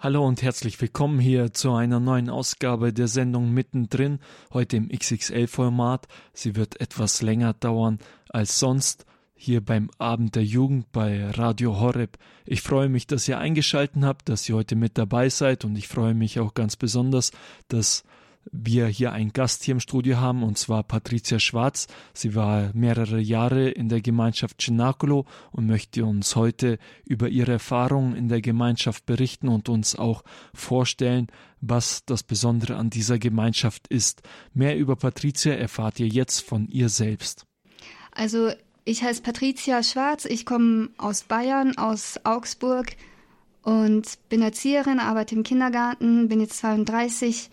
Hallo und herzlich willkommen hier zu einer neuen Ausgabe der Sendung Mittendrin, heute im XXL-Format. Sie wird etwas länger dauern als sonst hier beim Abend der Jugend bei Radio Horeb. Ich freue mich, dass ihr eingeschalten habt, dass ihr heute mit dabei seid und ich freue mich auch ganz besonders, dass wir hier einen Gast hier im Studio haben, und zwar Patricia Schwarz. Sie war mehrere Jahre in der Gemeinschaft Cenacolo und möchte uns heute über ihre Erfahrungen in der Gemeinschaft berichten und uns auch vorstellen, was das Besondere an dieser Gemeinschaft ist. Mehr über Patricia erfahrt ihr jetzt von ihr selbst. Also ich heiße Patricia Schwarz, ich komme aus Bayern, aus Augsburg und bin Erzieherin, arbeite im Kindergarten, bin jetzt 32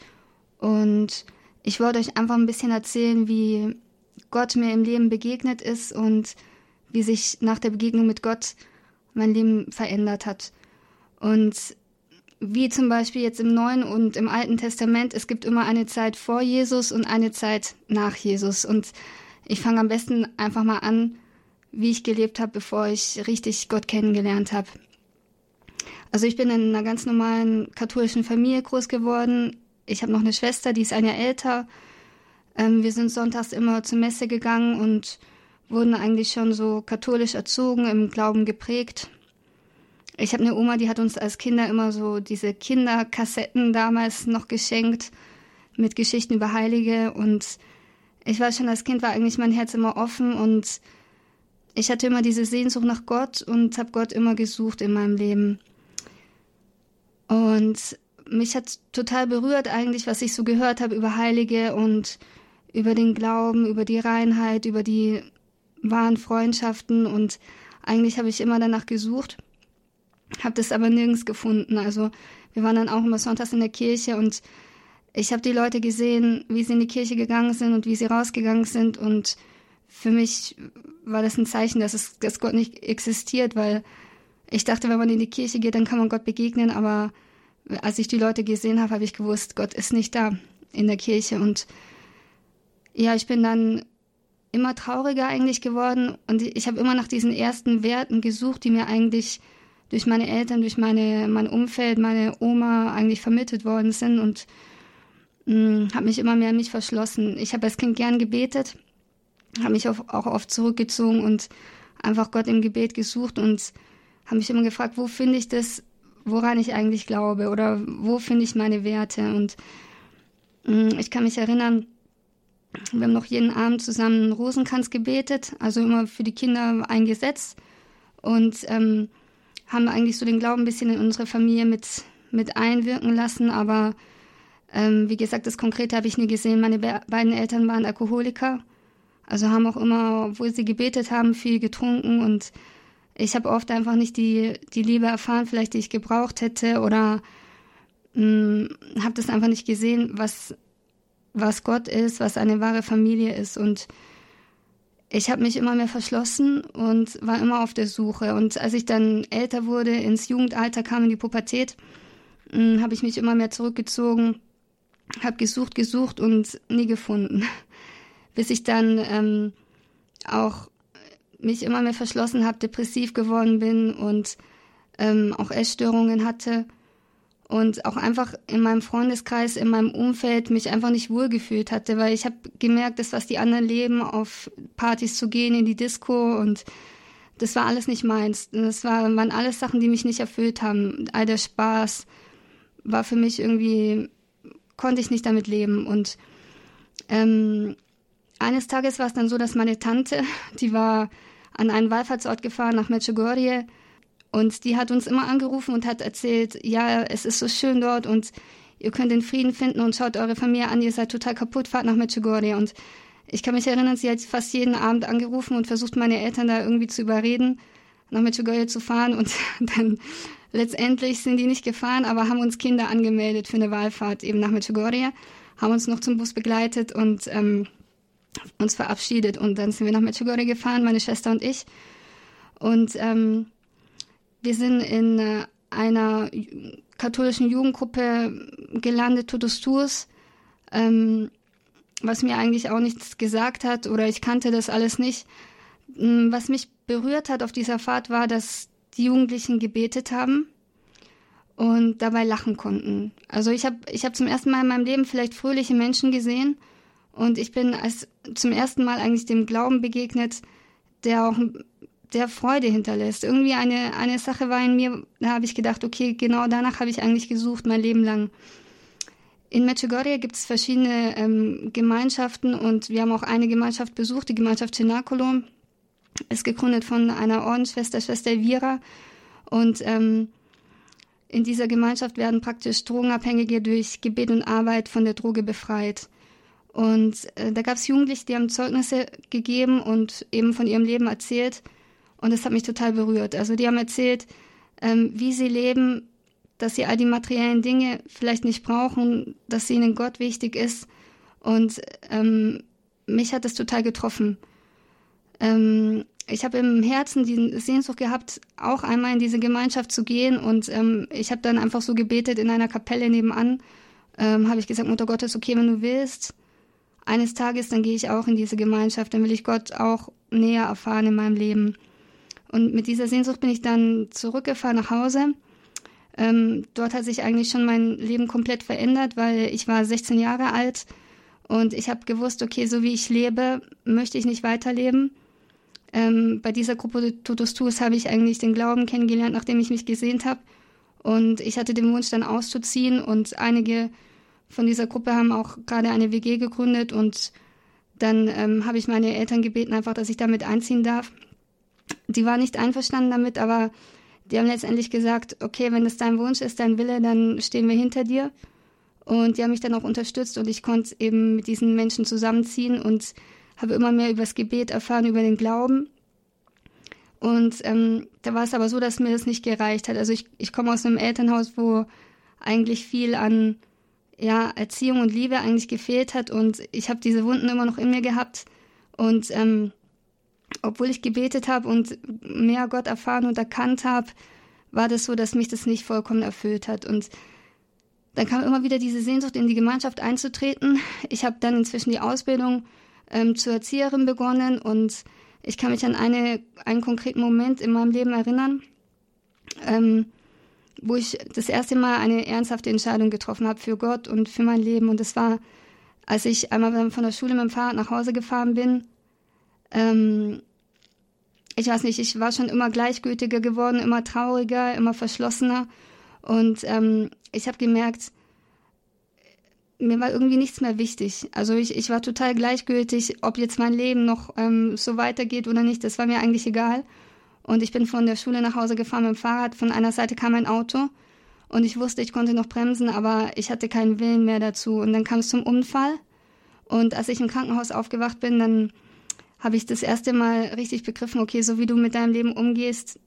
und ich wollte euch einfach ein bisschen erzählen, wie Gott mir im Leben begegnet ist und wie sich nach der Begegnung mit Gott mein Leben verändert hat. Und wie zum Beispiel jetzt im Neuen und im Alten Testament, es gibt immer eine Zeit vor Jesus und eine Zeit nach Jesus. Und ich fange am besten einfach mal an, wie ich gelebt habe, bevor ich richtig Gott kennengelernt habe. Also ich bin in einer ganz normalen katholischen Familie groß geworden ich habe noch eine Schwester, die ist ein Jahr älter. Ähm, wir sind sonntags immer zur Messe gegangen und wurden eigentlich schon so katholisch erzogen, im Glauben geprägt. Ich habe eine Oma, die hat uns als Kinder immer so diese Kinderkassetten damals noch geschenkt mit Geschichten über Heilige und ich weiß schon, als Kind war eigentlich mein Herz immer offen und ich hatte immer diese Sehnsucht nach Gott und habe Gott immer gesucht in meinem Leben. Und mich hat total berührt eigentlich, was ich so gehört habe über Heilige und über den Glauben, über die Reinheit, über die wahren Freundschaften. Und eigentlich habe ich immer danach gesucht, habe das aber nirgends gefunden. Also wir waren dann auch immer sonntags in der Kirche und ich habe die Leute gesehen, wie sie in die Kirche gegangen sind und wie sie rausgegangen sind. Und für mich war das ein Zeichen, dass es, dass Gott nicht existiert, weil ich dachte, wenn man in die Kirche geht, dann kann man Gott begegnen, aber als ich die Leute gesehen habe, habe ich gewusst, Gott ist nicht da in der Kirche. Und ja, ich bin dann immer trauriger eigentlich geworden und ich habe immer nach diesen ersten Werten gesucht, die mir eigentlich durch meine Eltern, durch meine, mein Umfeld, meine Oma eigentlich vermittelt worden sind und hm, habe mich immer mehr an mich verschlossen. Ich habe als Kind gern gebetet, habe mich auch, auch oft zurückgezogen und einfach Gott im Gebet gesucht und habe mich immer gefragt, wo finde ich das, woran ich eigentlich glaube oder wo finde ich meine Werte. Und mh, mm, ich kann mich erinnern, wir haben noch jeden Abend zusammen Rosenkranz gebetet, also immer für die Kinder eingesetzt und ähm, haben eigentlich so den Glauben ein bisschen in unsere Familie mit, mit einwirken lassen, aber ähm, wie gesagt, das Konkrete habe ich nie gesehen. Meine be beiden Eltern waren Alkoholiker, also haben auch immer, obwohl sie gebetet haben, viel getrunken und ich habe oft einfach nicht die, die Liebe erfahren, vielleicht die ich gebraucht hätte oder hm, habe das einfach nicht gesehen, was, was Gott ist, was eine wahre Familie ist. Und ich habe mich immer mehr verschlossen und war immer auf der Suche. Und als ich dann älter wurde, ins Jugendalter kam, in die Pubertät, hm, habe ich mich immer mehr zurückgezogen, habe gesucht, gesucht und nie gefunden. Bis ich dann ähm, auch mich immer mehr verschlossen habe, depressiv geworden bin und ähm, auch Essstörungen hatte und auch einfach in meinem Freundeskreis, in meinem Umfeld mich einfach nicht wohlgefühlt hatte, weil ich habe gemerkt, das, was die anderen leben, auf Partys zu gehen, in die Disco und das war alles nicht meins. Das war, waren alles Sachen, die mich nicht erfüllt haben. All der Spaß war für mich irgendwie, konnte ich nicht damit leben und ähm, eines Tages war es dann so, dass meine Tante, die war an einen Wallfahrtsort gefahren nach Medjugorje und die hat uns immer angerufen und hat erzählt, ja, es ist so schön dort und ihr könnt den Frieden finden und schaut eure Familie an, ihr seid total kaputt, fahrt nach Medjugorje. Und ich kann mich erinnern, sie hat fast jeden Abend angerufen und versucht, meine Eltern da irgendwie zu überreden, nach Medjugorje zu fahren. Und dann letztendlich sind die nicht gefahren, aber haben uns Kinder angemeldet für eine Wahlfahrt eben nach Medjugorje, haben uns noch zum Bus begleitet und ähm, uns verabschiedet und dann sind wir nach Medjugorje gefahren, meine Schwester und ich. Und ähm, wir sind in äh, einer katholischen Jugendgruppe gelandet, Totus Tours, ähm, was mir eigentlich auch nichts gesagt hat oder ich kannte das alles nicht. Hm, was mich berührt hat auf dieser Fahrt war, dass die Jugendlichen gebetet haben und dabei lachen konnten. Also ich habe ich hab zum ersten Mal in meinem Leben vielleicht fröhliche Menschen gesehen und ich bin als zum ersten Mal eigentlich dem Glauben begegnet, der auch der Freude hinterlässt. Irgendwie eine, eine Sache war in mir, da habe ich gedacht, okay, genau danach habe ich eigentlich gesucht, mein Leben lang. In Medjugorje gibt es verschiedene ähm, Gemeinschaften und wir haben auch eine Gemeinschaft besucht, die Gemeinschaft Cenacolo. Ist gegründet von einer Ordensschwester, Schwester Elvira. Und ähm, in dieser Gemeinschaft werden praktisch Drogenabhängige durch Gebet und Arbeit von der Droge befreit. Und äh, da gab es Jugendliche, die haben Zeugnisse gegeben und eben von ihrem Leben erzählt. Und das hat mich total berührt. Also die haben erzählt, ähm, wie sie leben, dass sie all die materiellen Dinge vielleicht nicht brauchen, dass ihnen Gott wichtig ist. Und ähm, mich hat das total getroffen. Ähm, ich habe im Herzen die Sehnsucht gehabt, auch einmal in diese Gemeinschaft zu gehen. Und ähm, ich habe dann einfach so gebetet in einer Kapelle nebenan. Ähm, habe ich gesagt, Mutter Gottes, okay, wenn du willst, eines Tages, dann gehe ich auch in diese Gemeinschaft. Dann will ich Gott auch näher erfahren in meinem Leben. Und mit dieser Sehnsucht bin ich dann zurückgefahren nach Hause. Ähm, dort hat sich eigentlich schon mein Leben komplett verändert, weil ich war 16 Jahre alt und ich habe gewusst, okay, so wie ich lebe, möchte ich nicht weiterleben. Ähm, bei dieser Gruppe Totus Tuus habe ich eigentlich den Glauben kennengelernt, nachdem ich mich gesehnt habe. Und ich hatte den Wunsch, dann auszuziehen. Und einige von dieser Gruppe haben auch gerade eine WG gegründet. Und dann ähm, habe ich meine Eltern gebeten, einfach, dass ich damit einziehen darf. Die waren nicht einverstanden damit, aber die haben letztendlich gesagt, okay, wenn das dein Wunsch ist, dein Wille, dann stehen wir hinter dir. Und die haben mich dann auch unterstützt und ich konnte eben mit diesen Menschen zusammenziehen und habe immer mehr über das Gebet erfahren, über den Glauben. Und ähm, da war es aber so, dass mir das nicht gereicht hat. Also ich, ich komme aus einem Elternhaus, wo eigentlich viel an ja, Erziehung und Liebe eigentlich gefehlt hat und ich habe diese Wunden immer noch in mir gehabt. Und ähm, obwohl ich gebetet habe und mehr Gott erfahren und erkannt habe, war das so, dass mich das nicht vollkommen erfüllt hat. Und dann kam immer wieder diese Sehnsucht, in die Gemeinschaft einzutreten. Ich habe dann inzwischen die Ausbildung ähm, zur Erzieherin begonnen und ich kann mich an eine, einen konkreten Moment in meinem Leben erinnern, ähm, wo ich das erste Mal eine ernsthafte Entscheidung getroffen habe für Gott und für mein Leben. Und das war, als ich einmal von der Schule mit dem Fahrrad nach Hause gefahren bin ähm, ich weiß nicht, ich war schon immer gleichgültiger geworden, immer trauriger, immer verschlossener. Und ähm, ich habe gemerkt, mir war irgendwie nichts mehr wichtig. Also ich, ich war total gleichgültig, ob jetzt mein Leben noch ähm, so weitergeht oder nicht. Das war mir eigentlich egal. Und ich bin von der Schule nach Hause gefahren mit dem Fahrrad. Von einer Seite kam ein Auto und ich wusste, ich konnte noch bremsen, aber ich hatte keinen Willen mehr dazu. Und dann kam es zum Unfall. Und als ich im Krankenhaus aufgewacht bin, dann habe ich das erste Mal richtig begriffen, okay, so wie du mit deinem Leben umgehst,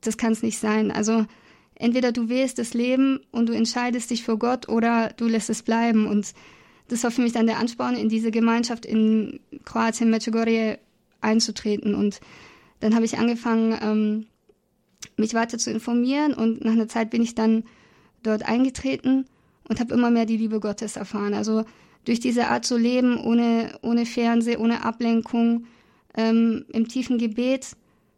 das kann es nicht sein. Also entweder du wählst das Leben und du entscheidest dich für Gott oder du lässt es bleiben. Und das war für mich dann der Ansporn, in diese Gemeinschaft in Kroatien, Medjugorje einzutreten. Und dann habe ich angefangen, ähm, mich weiter zu informieren und nach einer Zeit bin ich dann dort eingetreten und habe immer mehr die Liebe Gottes erfahren. Also durch diese Art zu leben, ohne, ohne Fernseh, ohne Ablenkung, ähm, im tiefen Gebet,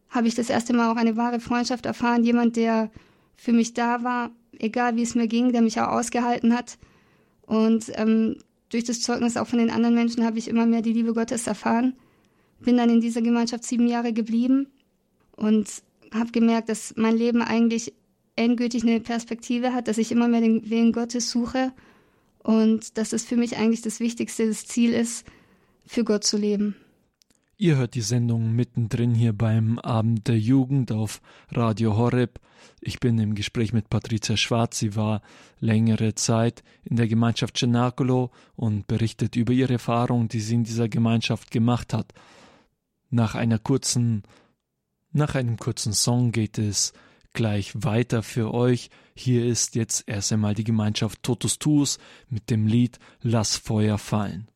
habe ich das erste Mal auch eine wahre Freundschaft erfahren. Jemand, der für mich da war, egal wie es mir ging, der mich auch ausgehalten hat. Und ähm, durch das Zeugnis auch von den anderen Menschen habe ich immer mehr die Liebe Gottes erfahren. Bin dann in dieser Gemeinschaft sieben Jahre geblieben und habe gemerkt, dass mein Leben eigentlich endgültig eine Perspektive hat, dass ich immer mehr den Willen Gottes suche und dass es für mich eigentlich das wichtigste das Ziel ist, für Gott zu leben. Ihr hört die Sendung mittendrin hier beim Abend der Jugend auf Radio Horeb. Ich bin im Gespräch mit Patricia Schwarz. Sie war längere Zeit in der Gemeinschaft Cenacolo und berichtet über ihre Erfahrungen, die sie in dieser Gemeinschaft gemacht hat. Nach einer kurzen, nach einem kurzen Song geht es gleich weiter für euch. Hier ist jetzt erst einmal die Gemeinschaft Totus Tuus mit dem Lied Lass Feuer fallen.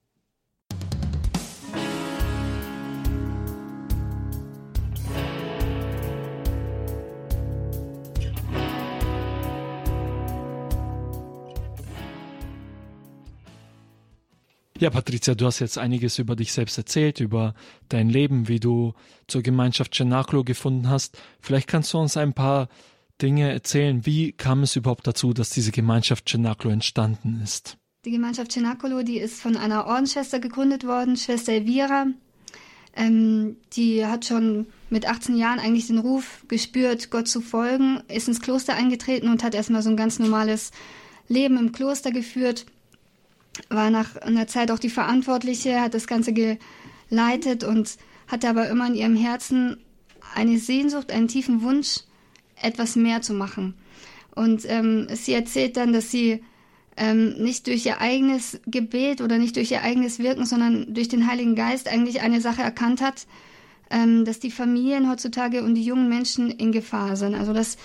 Ja, Patricia, du hast jetzt einiges über dich selbst erzählt, über dein Leben, wie du zur Gemeinschaft Cenaclo gefunden hast. Vielleicht kannst du uns ein paar Dinge erzählen. Wie kam es überhaupt dazu, dass diese Gemeinschaft Cenacolo entstanden ist? Die Gemeinschaft Cenacolo, die ist von einer Ordensschwester gegründet worden, Schwester Elvira. Ähm, die hat schon mit 18 Jahren eigentlich den Ruf gespürt, Gott zu folgen, ist ins Kloster eingetreten und hat erstmal so ein ganz normales Leben im Kloster geführt, war nach einer Zeit auch die Verantwortliche, hat das Ganze geleitet und hatte aber immer in ihrem Herzen eine Sehnsucht, einen tiefen Wunsch, etwas mehr zu machen. Und ähm, sie erzählt dann, dass sie ähm, nicht durch ihr eigenes Gebet oder nicht durch ihr eigenes Wirken, sondern durch den Heiligen Geist eigentlich eine Sache erkannt hat, ähm, dass die Familien heutzutage und die jungen Menschen in Gefahr sind. Also dass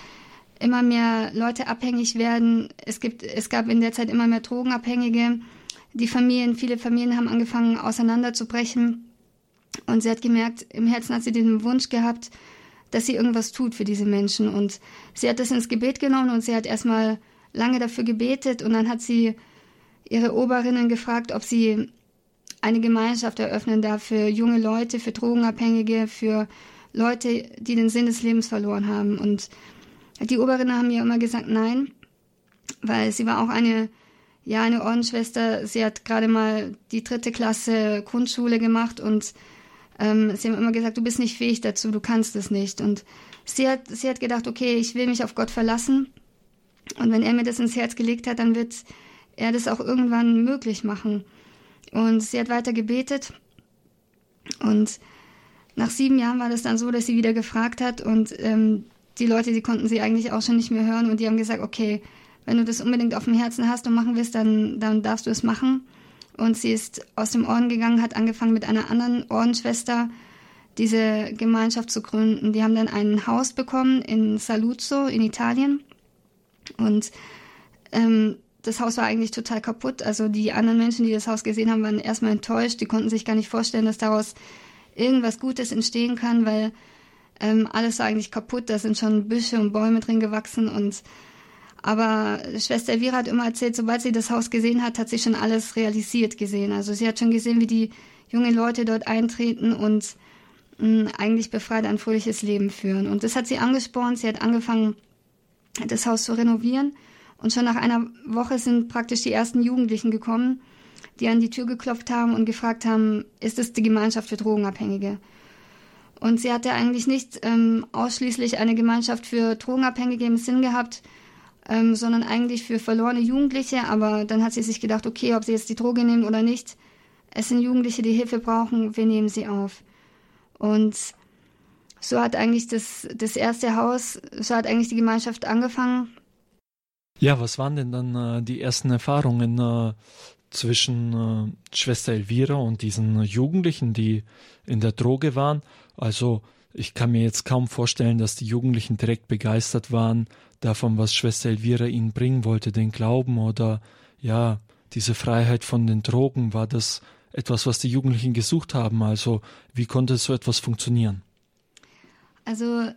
immer mehr Leute abhängig werden. Es gibt, es gab in der Zeit immer mehr Drogenabhängige. Die Familien, viele Familien haben angefangen auseinanderzubrechen. Und sie hat gemerkt, im Herzen hat sie den Wunsch gehabt, dass sie irgendwas tut für diese Menschen. Und sie hat das ins Gebet genommen und sie hat erstmal lange dafür gebetet und dann hat sie ihre Oberinnen gefragt, ob sie eine Gemeinschaft eröffnen darf für junge Leute, für Drogenabhängige, für Leute, die den Sinn des Lebens verloren haben. Und die Oberinnen haben ihr immer gesagt, nein, weil sie war auch eine, ja, eine Ordensschwester. Sie hat gerade mal die dritte Klasse Grundschule gemacht und ähm, sie haben immer gesagt, du bist nicht fähig dazu, du kannst es nicht. Und sie hat, sie hat gedacht, okay, ich will mich auf Gott verlassen. Und wenn er mir das ins Herz gelegt hat, dann wird er das auch irgendwann möglich machen. Und sie hat weiter gebetet. Und nach sieben Jahren war das dann so, dass sie wieder gefragt hat und ähm, die Leute, die konnten sie eigentlich auch schon nicht mehr hören und die haben gesagt, okay, wenn du das unbedingt auf dem Herzen hast und machen willst, dann, dann darfst du es machen. Und sie ist aus dem Orden gegangen, hat angefangen mit einer anderen Ordensschwester diese Gemeinschaft zu gründen. Die haben dann ein Haus bekommen in Saluzzo in Italien. Und ähm, das Haus war eigentlich total kaputt. Also die anderen Menschen, die das Haus gesehen haben, waren erstmal enttäuscht. Die konnten sich gar nicht vorstellen, dass daraus irgendwas Gutes entstehen kann, weil ähm, alles war eigentlich kaputt. Da sind schon Büsche und Bäume drin gewachsen und aber Schwester Elvira hat immer erzählt, sobald sie das Haus gesehen hat, hat sie schon alles realisiert gesehen. Also sie hat schon gesehen, wie die jungen Leute dort eintreten und mh, eigentlich befreit ein fröhliches Leben führen. Und das hat sie angespornt. Sie hat angefangen, das Haus zu renovieren. Und schon nach einer Woche sind praktisch die ersten Jugendlichen gekommen, die an die Tür geklopft haben und gefragt haben, ist es die Gemeinschaft für Drogenabhängige? Und sie hatte eigentlich nicht ähm, ausschließlich eine Gemeinschaft für Drogenabhängige im Sinn gehabt, ähm, sondern eigentlich für verlorene Jugendliche. Aber dann hat sie sich gedacht, okay, ob sie jetzt die Droge nehmen oder nicht, es sind Jugendliche, die Hilfe brauchen, wir nehmen sie auf. Und so hat eigentlich das, das erste Haus, so hat eigentlich die Gemeinschaft angefangen. Ja, was waren denn dann äh, die ersten Erfahrungen äh, zwischen äh, Schwester Elvira und diesen Jugendlichen, die in der Droge waren? Also ich kann mir jetzt kaum vorstellen, dass die Jugendlichen direkt begeistert waren davon, was Schwester Elvira ihnen bringen wollte, den Glauben oder ja, diese Freiheit von den Drogen. War das etwas, was die Jugendlichen gesucht haben? Also wie konnte so etwas funktionieren? Also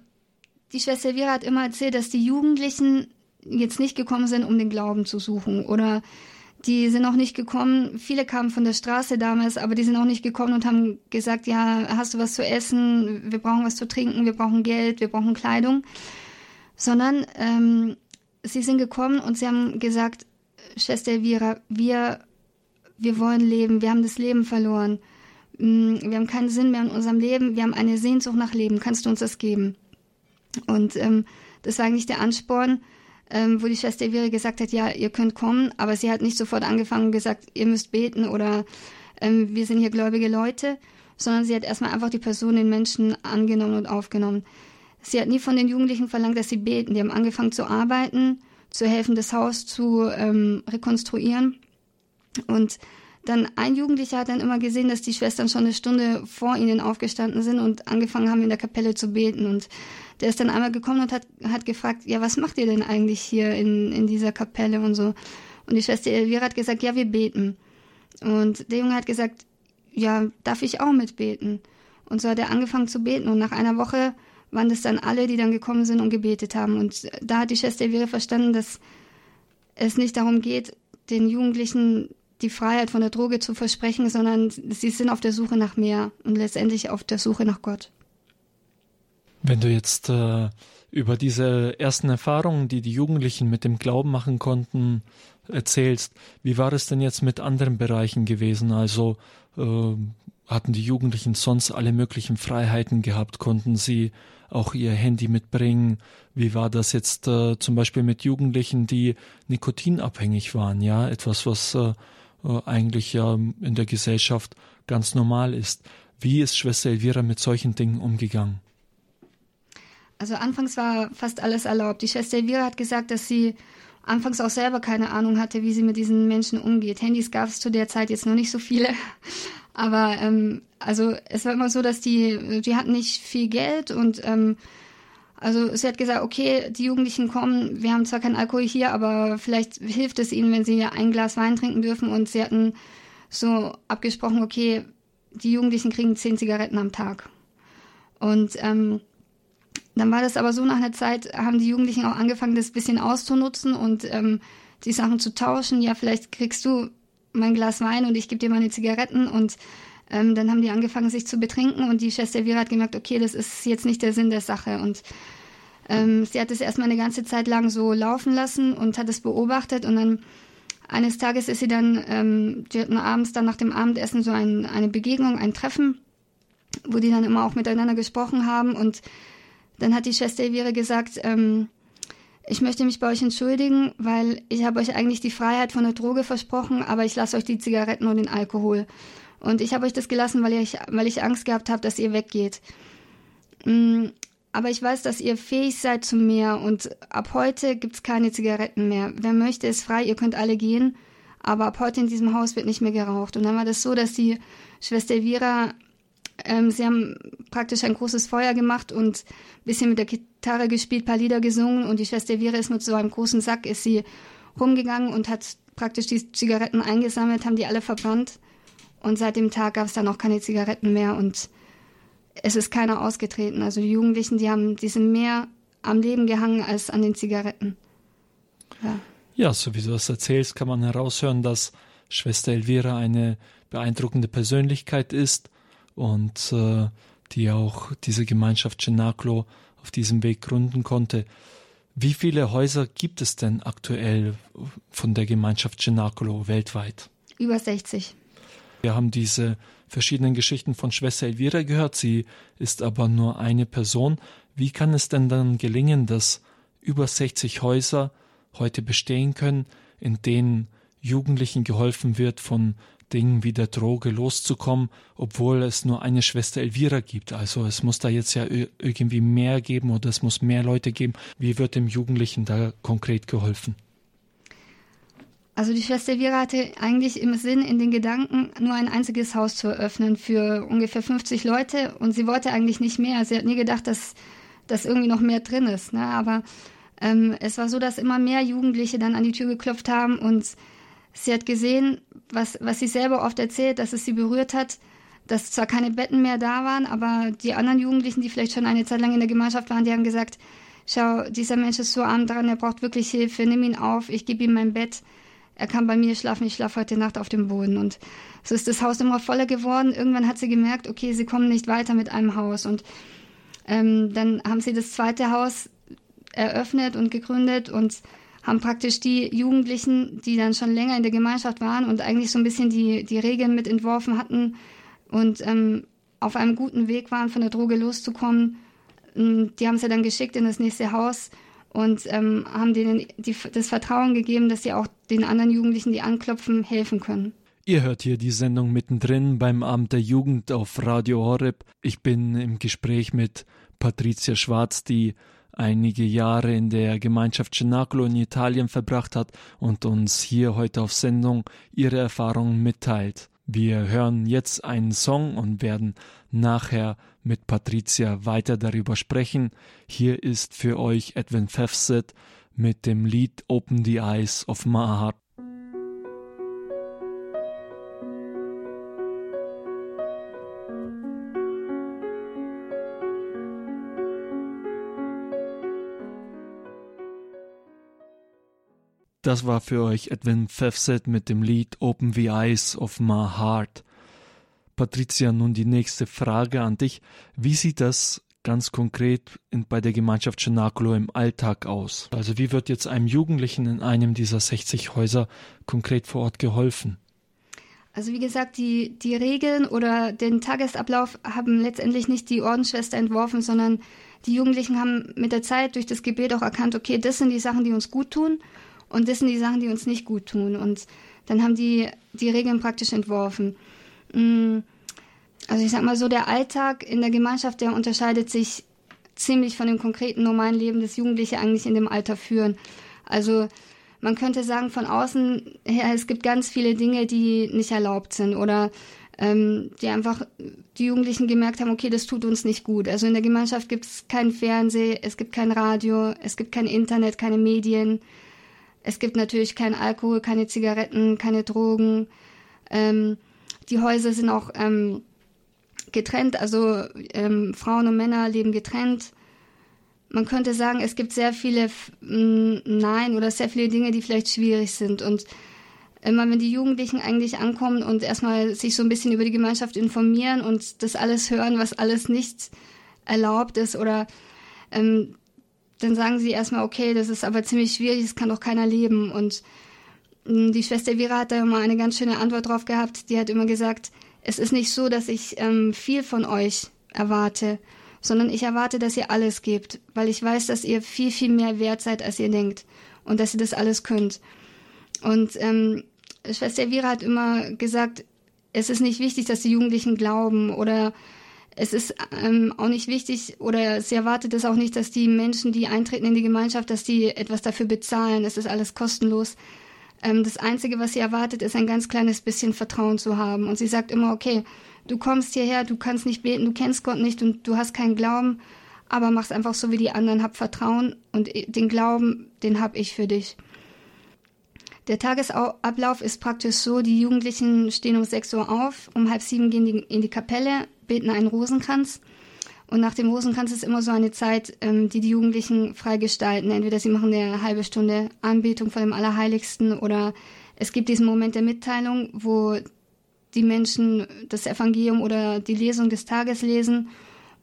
die Schwester Elvira hat immer erzählt, dass die Jugendlichen jetzt nicht gekommen sind, um den Glauben zu suchen oder die sind auch nicht gekommen. Viele kamen von der Straße damals, aber die sind auch nicht gekommen und haben gesagt, ja, hast du was zu essen? Wir brauchen was zu trinken, wir brauchen Geld, wir brauchen Kleidung. Sondern ähm, sie sind gekommen und sie haben gesagt, Schwester Elvira, wir, wir wollen leben, wir haben das Leben verloren. Mm, wir haben keinen Sinn mehr in unserem Leben, wir haben eine Sehnsucht nach Leben, kannst du uns das geben? Und ähm, das war eigentlich der Ansporn, ähm, wo die Schwester Elvira gesagt hat, ja, ihr könnt kommen, aber sie hat nicht sofort angefangen und gesagt, ihr müsst beten oder ähm, wir sind hier gläubige Leute, sondern sie hat erstmal einfach die Person, den Menschen angenommen und aufgenommen. Sie hat nie von den Jugendlichen verlangt, dass sie beten. Die haben angefangen zu arbeiten, zu helfen, das Haus zu ähm, rekonstruieren. Und dann ein Jugendlicher hat dann immer gesehen, dass die Schwestern schon eine Stunde vor ihnen aufgestanden sind und angefangen haben, in der Kapelle zu beten. Und der ist dann einmal gekommen und hat, hat gefragt, ja, was macht ihr denn eigentlich hier in, in dieser Kapelle und so. Und die Schwester Elvira hat gesagt, ja, wir beten. Und der Junge hat gesagt, ja, darf ich auch mitbeten? Und so hat er angefangen zu beten. Und nach einer Woche waren das dann alle, die dann gekommen sind und gebetet haben. Und da hat die Schwester Elvira verstanden, dass es nicht darum geht, den Jugendlichen die Freiheit von der Droge zu versprechen, sondern sie sind auf der Suche nach mehr und letztendlich auf der Suche nach Gott. Wenn du jetzt äh, über diese ersten Erfahrungen, die die Jugendlichen mit dem Glauben machen konnten, erzählst. Wie war es denn jetzt mit anderen Bereichen gewesen? Also äh, hatten die Jugendlichen sonst alle möglichen Freiheiten gehabt? Konnten sie auch ihr Handy mitbringen? Wie war das jetzt äh, zum Beispiel mit Jugendlichen, die nikotinabhängig waren? Ja, etwas, was äh, eigentlich ja in der Gesellschaft ganz normal ist. Wie ist Schwester Elvira mit solchen Dingen umgegangen? Also anfangs war fast alles erlaubt. Die Schwester Elvira hat gesagt, dass sie anfangs auch selber keine Ahnung hatte, wie sie mit diesen Menschen umgeht. Handys gab es zu der Zeit jetzt noch nicht so viele. Aber ähm, also es war immer so, dass die, die hatten nicht viel Geld und ähm, also sie hat gesagt, okay, die Jugendlichen kommen, wir haben zwar keinen Alkohol hier, aber vielleicht hilft es ihnen, wenn sie ein Glas Wein trinken dürfen. Und sie hatten so abgesprochen, okay, die Jugendlichen kriegen zehn Zigaretten am Tag. Und ähm, dann war das aber so, nach einer Zeit haben die Jugendlichen auch angefangen, das bisschen auszunutzen und ähm, die Sachen zu tauschen. Ja, vielleicht kriegst du mein Glas Wein und ich gebe dir meine Zigaretten und ähm, dann haben die angefangen, sich zu betrinken und die Schwester Vera hat gemerkt, okay, das ist jetzt nicht der Sinn der Sache. Und ähm, sie hat es erstmal eine ganze Zeit lang so laufen lassen und hat es beobachtet. Und dann eines Tages ist sie dann, ähm, die hatten abends dann nach dem Abendessen so ein, eine Begegnung, ein Treffen, wo die dann immer auch miteinander gesprochen haben. Und dann hat die Schwester Elvira gesagt, ähm, ich möchte mich bei euch entschuldigen, weil ich habe euch eigentlich die Freiheit von der Droge versprochen, aber ich lasse euch die Zigaretten und den Alkohol. Und ich habe euch das gelassen, weil ich, weil ich Angst gehabt habe, dass ihr weggeht. Mm, aber ich weiß, dass ihr fähig seid zu mehr und ab heute gibt es keine Zigaretten mehr. Wer möchte, ist frei, ihr könnt alle gehen, aber ab heute in diesem Haus wird nicht mehr geraucht. Und dann war das so, dass die Schwester Elvira ähm, sie haben praktisch ein großes Feuer gemacht und ein bisschen mit der Gitarre gespielt, paar Lieder gesungen und die Schwester Vera ist mit so einem großen Sack, ist sie rumgegangen und hat praktisch die Zigaretten eingesammelt, haben die alle verbrannt und seit dem Tag gab es dann auch keine Zigaretten mehr und es ist keiner ausgetreten. Also die Jugendlichen, die haben, die sind mehr am Leben gehangen als an den Zigaretten. Ja. Ja, so wie du das erzählst, kann man heraushören, dass Schwester Elvira eine beeindruckende Persönlichkeit ist und äh, die auch diese Gemeinschaft Cenaclo auf diesem Weg gründen konnte. Wie viele Häuser gibt es denn aktuell von der Gemeinschaft Cenaclo weltweit? Über 60. Wir haben diese verschiedenen Geschichten von Schwester Elvira gehört. Sie ist aber nur eine Person. Wie kann es denn dann gelingen, dass über 60 Häuser heute bestehen können, in denen Jugendlichen geholfen wird, von Dingen wie der Droge loszukommen, obwohl es nur eine Schwester Elvira gibt. Also es muss da jetzt ja irgendwie mehr geben oder es muss mehr Leute geben. Wie wird dem Jugendlichen da konkret geholfen? Also die Schwester Elvira hatte eigentlich im Sinn, in den Gedanken, nur ein einziges Haus zu eröffnen für ungefähr 50 Leute und sie wollte eigentlich nicht mehr. Sie hat nie gedacht, dass, dass irgendwie noch mehr drin ist. Ne? Aber ähm, es war so, dass immer mehr Jugendliche dann an die Tür geklopft haben und Sie hat gesehen, was, was sie selber oft erzählt, dass es sie berührt hat, dass zwar keine Betten mehr da waren, aber die anderen Jugendlichen, die vielleicht schon eine Zeit lang in der Gemeinschaft waren, die haben gesagt, schau, dieser Mensch ist so arm dran, er braucht wirklich Hilfe, nimm ihn auf, ich gebe ihm mein Bett, er kann bei mir schlafen, ich schlafe heute Nacht auf dem Boden. Und so ist das Haus immer voller geworden. Irgendwann hat sie gemerkt, okay, sie kommen nicht weiter mit einem Haus. Und ähm, dann haben sie das zweite Haus eröffnet und gegründet und haben praktisch die Jugendlichen, die dann schon länger in der Gemeinschaft waren und eigentlich so ein bisschen die, die Regeln mit entworfen hatten und ähm, auf einem guten Weg waren, von der Droge loszukommen, ähm, die haben sie dann geschickt in das nächste Haus und ähm, haben denen die, das Vertrauen gegeben, dass sie auch den anderen Jugendlichen, die anklopfen, helfen können. Ihr hört hier die Sendung mittendrin beim Amt der Jugend auf Radio Horeb. Ich bin im Gespräch mit Patricia Schwarz, die einige Jahre in der Gemeinschaft Cenacolo in Italien verbracht hat und uns hier heute auf Sendung ihre Erfahrungen mitteilt. Wir hören jetzt einen Song und werden nachher mit Patricia weiter darüber sprechen. Hier ist für euch Edwin Fefset mit dem Lied Open the Eyes of My Heart. Das war für euch Edwin Pfeffset mit dem Lied Open the Eyes of My Heart. Patricia, nun die nächste Frage an dich. Wie sieht das ganz konkret in, bei der Gemeinschaft Cenacolo im Alltag aus? Also wie wird jetzt einem Jugendlichen in einem dieser 60 Häuser konkret vor Ort geholfen? Also wie gesagt, die, die Regeln oder den Tagesablauf haben letztendlich nicht die Ordensschwester entworfen, sondern die Jugendlichen haben mit der Zeit durch das Gebet auch erkannt, okay, das sind die Sachen, die uns gut tun und das sind die Sachen, die uns nicht gut tun. Und dann haben die die Regeln praktisch entworfen. Mm, also ich sag mal so, der Alltag in der Gemeinschaft, der unterscheidet sich ziemlich von dem konkreten normalen Leben, das Jugendliche eigentlich in dem Alter führen. Also man könnte sagen, von außen her, es gibt ganz viele Dinge, die nicht erlaubt sind oder ähm, die einfach die Jugendlichen gemerkt haben, okay, das tut uns nicht gut. Also in der Gemeinschaft gibt es kein Fernsehen, es gibt kein Radio, es gibt kein Internet, keine Medien, es gibt natürlich kein Alkohol, keine Zigaretten, keine Drogen. Ähm, die Häuser sind auch ähm, getrennt, also ähm, Frauen und Männer leben getrennt. Man könnte sagen, es gibt sehr viele Nein oder sehr viele Dinge, die vielleicht schwierig sind. Und immer wenn die Jugendlichen eigentlich ankommen und erstmal sich so ein bisschen über die Gemeinschaft informieren und das alles hören, was alles nicht erlaubt ist oder ähm, dann sagen sie erstmal, okay, das ist aber ziemlich schwierig, das kann doch keiner leben. Und die Schwester Vera hat da immer eine ganz schöne Antwort drauf gehabt. Die hat immer gesagt, es ist nicht so, dass ich ähm, viel von euch erwarte, sondern ich erwarte, dass ihr alles gebt, weil ich weiß, dass ihr viel, viel mehr wert seid, als ihr denkt und dass ihr das alles könnt. Und ähm, Schwester Vera hat immer gesagt, es ist nicht wichtig, dass die Jugendlichen glauben oder es ist ähm, auch nicht wichtig oder sie erwartet es auch nicht, dass die Menschen, die eintreten in die Gemeinschaft, dass die etwas dafür bezahlen. Es ist alles kostenlos. Ähm, das Einzige, was sie erwartet, ist ein ganz kleines bisschen Vertrauen zu haben. Und sie sagt immer, okay, du kommst hierher, du kannst nicht beten, du kennst Gott nicht und du hast keinen Glauben, aber mach's einfach so wie die anderen, hab Vertrauen und den Glauben, den hab ich für dich. Der Tagesablauf ist praktisch so, die Jugendlichen stehen um 6 Uhr auf, um halb sieben gehen die in die Kapelle, beten einen Rosenkranz. Und nach dem Rosenkranz ist immer so eine Zeit, ähm, die die Jugendlichen freigestalten. Entweder sie machen eine halbe Stunde Anbetung vor dem Allerheiligsten oder es gibt diesen Moment der Mitteilung, wo die Menschen das Evangelium oder die Lesung des Tages lesen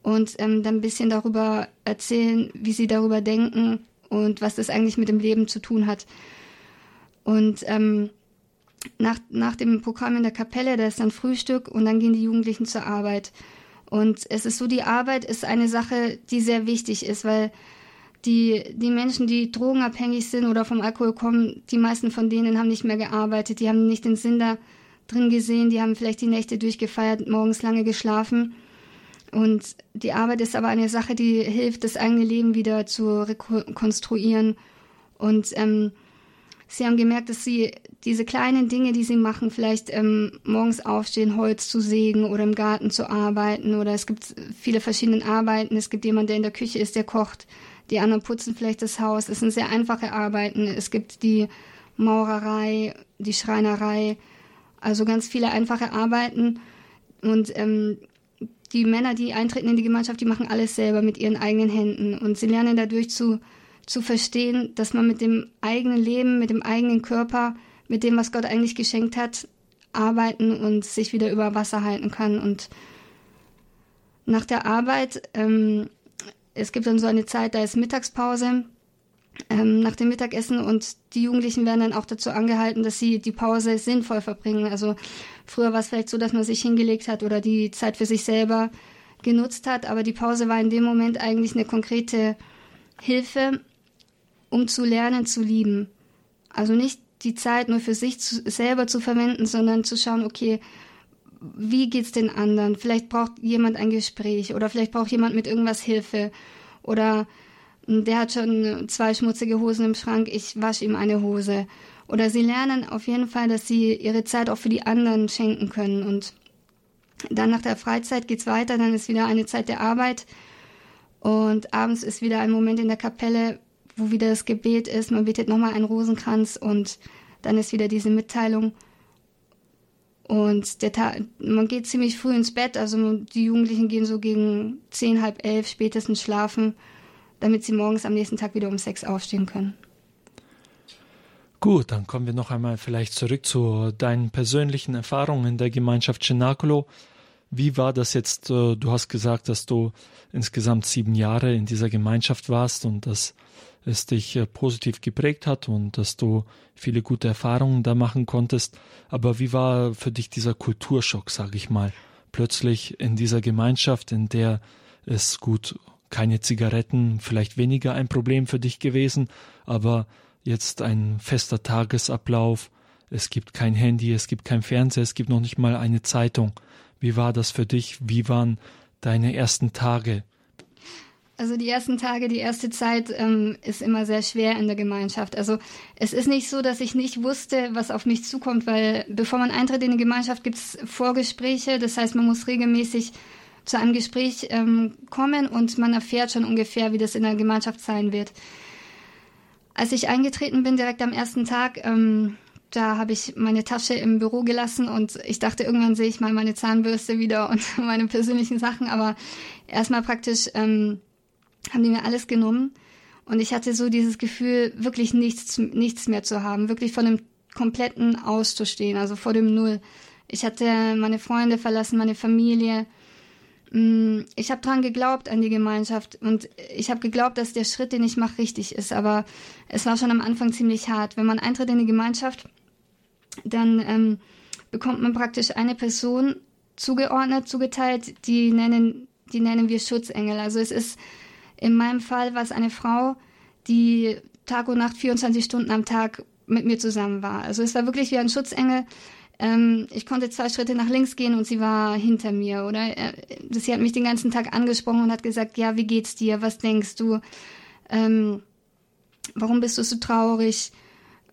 und ähm, dann ein bisschen darüber erzählen, wie sie darüber denken und was das eigentlich mit dem Leben zu tun hat. Und ähm, nach, nach dem Programm in der Kapelle, da ist dann Frühstück und dann gehen die Jugendlichen zur Arbeit. Und es ist so, die Arbeit ist eine Sache, die sehr wichtig ist, weil die, die Menschen, die drogenabhängig sind oder vom Alkohol kommen, die meisten von denen haben nicht mehr gearbeitet, die haben nicht den Sinn da drin gesehen, die haben vielleicht die Nächte durchgefeiert, morgens lange geschlafen. Und die Arbeit ist aber eine Sache, die hilft, das eigene Leben wieder zu rekonstruieren. Und ähm, Sie haben gemerkt, dass Sie diese kleinen Dinge, die Sie machen, vielleicht ähm, morgens aufstehen, Holz zu sägen oder im Garten zu arbeiten oder es gibt viele verschiedene Arbeiten. Es gibt jemanden, der in der Küche ist, der kocht. Die anderen putzen vielleicht das Haus. Es sind sehr einfache Arbeiten. Es gibt die Maurerei, die Schreinerei, also ganz viele einfache Arbeiten. Und ähm, die Männer, die eintreten in die Gemeinschaft, die machen alles selber mit ihren eigenen Händen und sie lernen dadurch zu zu verstehen, dass man mit dem eigenen Leben, mit dem eigenen Körper, mit dem, was Gott eigentlich geschenkt hat, arbeiten und sich wieder über Wasser halten kann. Und nach der Arbeit, ähm, es gibt dann so eine Zeit, da ist Mittagspause ähm, nach dem Mittagessen und die Jugendlichen werden dann auch dazu angehalten, dass sie die Pause sinnvoll verbringen. Also früher war es vielleicht so, dass man sich hingelegt hat oder die Zeit für sich selber genutzt hat, aber die Pause war in dem Moment eigentlich eine konkrete Hilfe, um zu lernen zu lieben. Also nicht die Zeit nur für sich zu, selber zu verwenden, sondern zu schauen, okay, wie geht's den anderen? Vielleicht braucht jemand ein Gespräch oder vielleicht braucht jemand mit irgendwas Hilfe oder hm, der hat schon zwei schmutzige Hosen im Schrank, ich wasche ihm eine Hose. Oder sie lernen auf jeden Fall, dass sie ihre Zeit auch für die anderen schenken können. Und dann nach der Freizeit geht's weiter, dann ist wieder eine Zeit der Arbeit. Und abends ist wieder ein Moment in der Kapelle, wo wieder das Gebet ist, man betet nochmal einen Rosenkranz und dann ist wieder diese Mitteilung. Und der Tag, man geht ziemlich früh ins Bett, also die Jugendlichen gehen so gegen zehn, halb elf spätestens schlafen, damit sie morgens am nächsten Tag wieder um sechs aufstehen können. Gut, dann kommen wir noch einmal vielleicht zurück zu deinen persönlichen Erfahrungen in der Gemeinschaft Cenacolo. Wie war das jetzt? Äh, du hast gesagt, dass du insgesamt sieben Jahre in dieser Gemeinschaft warst und dass es dich äh, positiv geprägt hat und dass du viele gute Erfahrungen da machen konntest. Aber wie war für dich dieser Kulturschock, sage ich mal? Plötzlich in dieser Gemeinschaft, in der es gut keine Zigaretten, vielleicht weniger ein Problem für dich gewesen, aber jetzt ein fester Tagesablauf, es gibt kein Handy, es gibt kein Fernseher, es gibt noch nicht mal eine Zeitung. Wie war das für dich? Wie waren deine ersten Tage? Also die ersten Tage, die erste Zeit ähm, ist immer sehr schwer in der Gemeinschaft. Also es ist nicht so, dass ich nicht wusste, was auf mich zukommt, weil bevor man eintritt in die Gemeinschaft, gibt es Vorgespräche. Das heißt, man muss regelmäßig zu einem Gespräch ähm, kommen und man erfährt schon ungefähr, wie das in der Gemeinschaft sein wird. Als ich eingetreten bin, direkt am ersten Tag, ähm, da habe ich meine Tasche im Büro gelassen und ich dachte, irgendwann sehe ich mal meine Zahnbürste wieder und meine persönlichen Sachen, aber erstmal praktisch ähm, haben die mir alles genommen und ich hatte so dieses Gefühl, wirklich nichts, nichts mehr zu haben, wirklich von dem kompletten auszustehen, also vor dem Null. Ich hatte meine Freunde verlassen, meine Familie, Mm, ich habe dran geglaubt an die Gemeinschaft und ich habe geglaubt, dass der Schritt, den ich mache, richtig ist. Aber es war schon am Anfang ziemlich hart. Wenn man eintritt in die Gemeinschaft, dann ähm, bekommt man praktisch eine Person zugeordnet, zugeteilt, die nennen, die nennen wir Schutzengel. Also es ist in meinem Fall war es eine Frau, die Tag und Nacht 24 Stunden am Tag mit mir zusammen war. Also es war wirklich wie ein Schutzengel ähm, ich konnte zwei Schritte nach links gehen und sie war hinter mir, oder? Äh, sie hat mich den ganzen Tag angesprochen und hat gesagt, ja, wie geht's dir? Was denkst du? Ähm, warum bist du so traurig?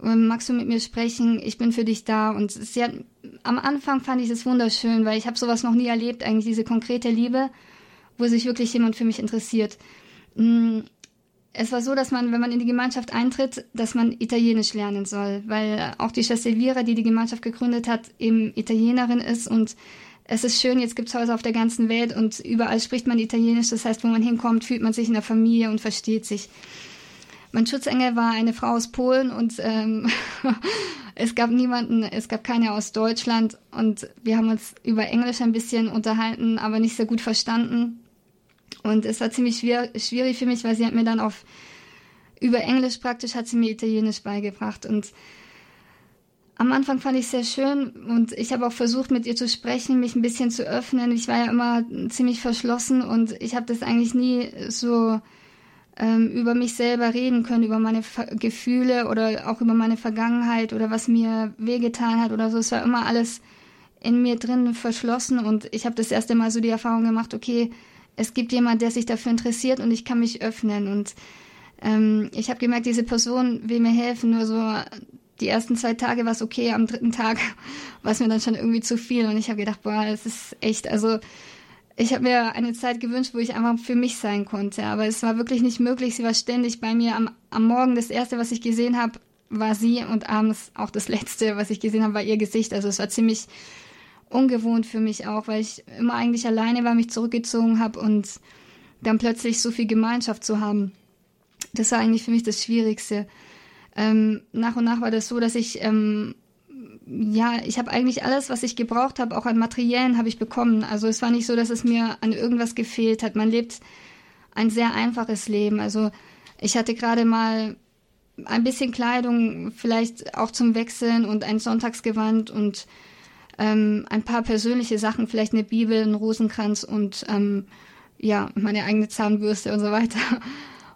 Magst du mit mir sprechen? Ich bin für dich da. Und sie hat, am Anfang fand ich es wunderschön, weil ich habe sowas noch nie erlebt, eigentlich diese konkrete Liebe, wo sich wirklich jemand für mich interessiert. Mm, es war so, dass man, wenn man in die Gemeinschaft eintritt, dass man Italienisch lernen soll, weil auch die Schwester Elvira, die die Gemeinschaft gegründet hat, eben Italienerin ist und es ist schön, jetzt gibt es Häuser auf der ganzen Welt und überall spricht man Italienisch, das heißt, wo man hinkommt, fühlt man sich in der Familie und versteht sich. Mein Schutzengel war eine Frau aus Polen und ähm, es gab niemanden, es gab keine aus Deutschland und wir haben uns über Englisch ein bisschen unterhalten, aber nicht sehr gut verstanden. Und es war ziemlich schwer, schwierig für mich, weil sie hat mir dann auf über Englisch praktisch hat sie mir Italienisch beigebracht und am Anfang fand ich es sehr schön und ich habe auch versucht, mit ihr zu sprechen, mich ein bisschen zu öffnen. Ich war ja immer ziemlich verschlossen und ich habe das eigentlich nie so ähm, über mich selber reden können, über meine Ver Gefühle oder auch über meine Vergangenheit oder was mir wehgetan hat oder so. Es war immer alles in mir drin verschlossen und ich habe das erste Mal so die Erfahrung gemacht, okay, es gibt jemand, der sich dafür interessiert und ich kann mich öffnen. Und ähm, ich habe gemerkt, diese Person will mir helfen. Nur so die ersten zwei Tage war es okay, am dritten Tag war es mir dann schon irgendwie zu viel. Und ich habe gedacht, boah, das ist echt, also ich habe mir eine Zeit gewünscht, wo ich einfach für mich sein konnte. Aber es war wirklich nicht möglich. Sie war ständig bei mir. Am, am Morgen das Erste, was ich gesehen habe, war sie und abends auch das Letzte, was ich gesehen habe, war ihr Gesicht. Also es war ziemlich ungewohnt für mich auch, weil ich immer eigentlich alleine war, mich zurückgezogen habe und dann plötzlich so viel Gemeinschaft zu haben. Das war eigentlich für mich das Schwierigste. Ähm, nach und nach war das so, dass ich ähm, ja, ich habe eigentlich alles, was ich gebraucht habe, auch an Materialien habe ich bekommen. Also es war nicht so, dass es mir an irgendwas gefehlt hat. Man lebt ein sehr einfaches Leben. Also ich hatte gerade mal ein bisschen Kleidung, vielleicht auch zum Wechseln und ein Sonntagsgewand und ähm, ein paar persönliche Sachen, vielleicht eine Bibel, einen Rosenkranz und ähm, ja, meine eigene Zahnbürste und so weiter.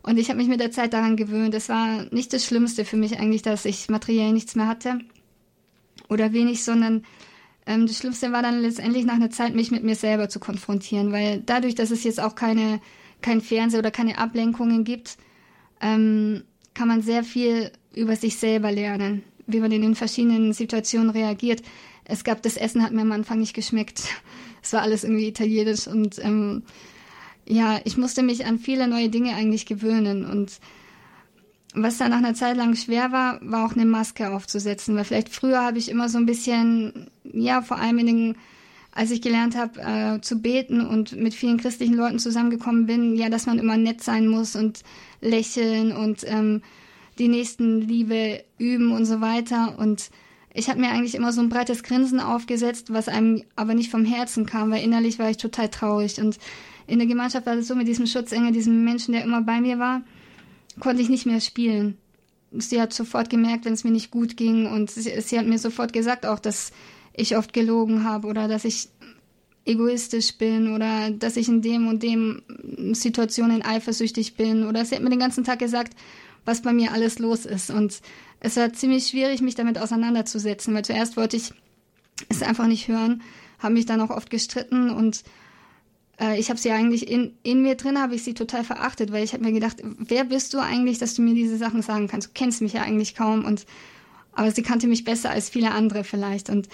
Und ich habe mich mit der Zeit daran gewöhnt. Es war nicht das Schlimmste für mich eigentlich, dass ich materiell nichts mehr hatte oder wenig, sondern ähm, das Schlimmste war dann letztendlich nach einer Zeit, mich mit mir selber zu konfrontieren, weil dadurch, dass es jetzt auch keine kein Fernseher oder keine Ablenkungen gibt, ähm, kann man sehr viel über sich selber lernen, wie man in den verschiedenen Situationen reagiert es gab das Essen hat mir am Anfang nicht geschmeckt. Es war alles irgendwie italienisch und ähm, ja, ich musste mich an viele neue Dinge eigentlich gewöhnen und was dann nach einer Zeit lang schwer war, war auch eine Maske aufzusetzen, weil vielleicht früher habe ich immer so ein bisschen, ja, vor allem in den, als ich gelernt habe äh, zu beten und mit vielen christlichen Leuten zusammengekommen bin, ja, dass man immer nett sein muss und lächeln und ähm, die nächsten Liebe üben und so weiter. Und ich habe mir eigentlich immer so ein breites Grinsen aufgesetzt, was einem aber nicht vom Herzen kam, weil innerlich war ich total traurig. Und in der Gemeinschaft war es so mit diesem Schutzengel, diesem Menschen, der immer bei mir war, konnte ich nicht mehr spielen. Sie hat sofort gemerkt, wenn es mir nicht gut ging und sie, sie hat mir sofort gesagt auch, dass ich oft gelogen habe oder dass ich egoistisch bin oder dass ich in dem und dem Situationen eifersüchtig bin oder sie hat mir den ganzen Tag gesagt, was bei mir alles los ist und es war ziemlich schwierig, mich damit auseinanderzusetzen, weil zuerst wollte ich es einfach nicht hören, habe mich dann auch oft gestritten und äh, ich habe sie eigentlich in, in mir drin, habe ich sie total verachtet, weil ich habe mir gedacht, wer bist du eigentlich, dass du mir diese Sachen sagen kannst? Du kennst mich ja eigentlich kaum und aber sie kannte mich besser als viele andere vielleicht und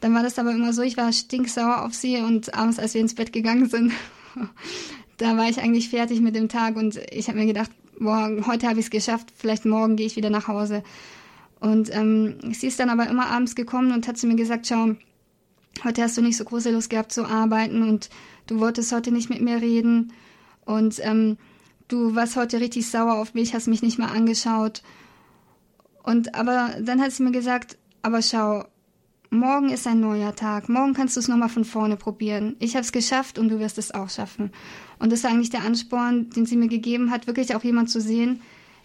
dann war das aber immer so, ich war stinksauer auf sie und abends, als wir ins Bett gegangen sind, da war ich eigentlich fertig mit dem Tag und ich habe mir gedacht, boah, heute habe ich es geschafft, vielleicht morgen gehe ich wieder nach Hause. Und ähm, sie ist dann aber immer abends gekommen und hat zu mir gesagt, schau, heute hast du nicht so große Lust gehabt zu arbeiten und du wolltest heute nicht mit mir reden und ähm, du warst heute richtig sauer auf mich, hast mich nicht mal angeschaut. Und aber dann hat sie mir gesagt, aber schau, morgen ist ein neuer Tag, morgen kannst du es nochmal von vorne probieren. Ich habe es geschafft und du wirst es auch schaffen. Und das ist eigentlich der Ansporn, den sie mir gegeben hat, wirklich auch jemand zu sehen,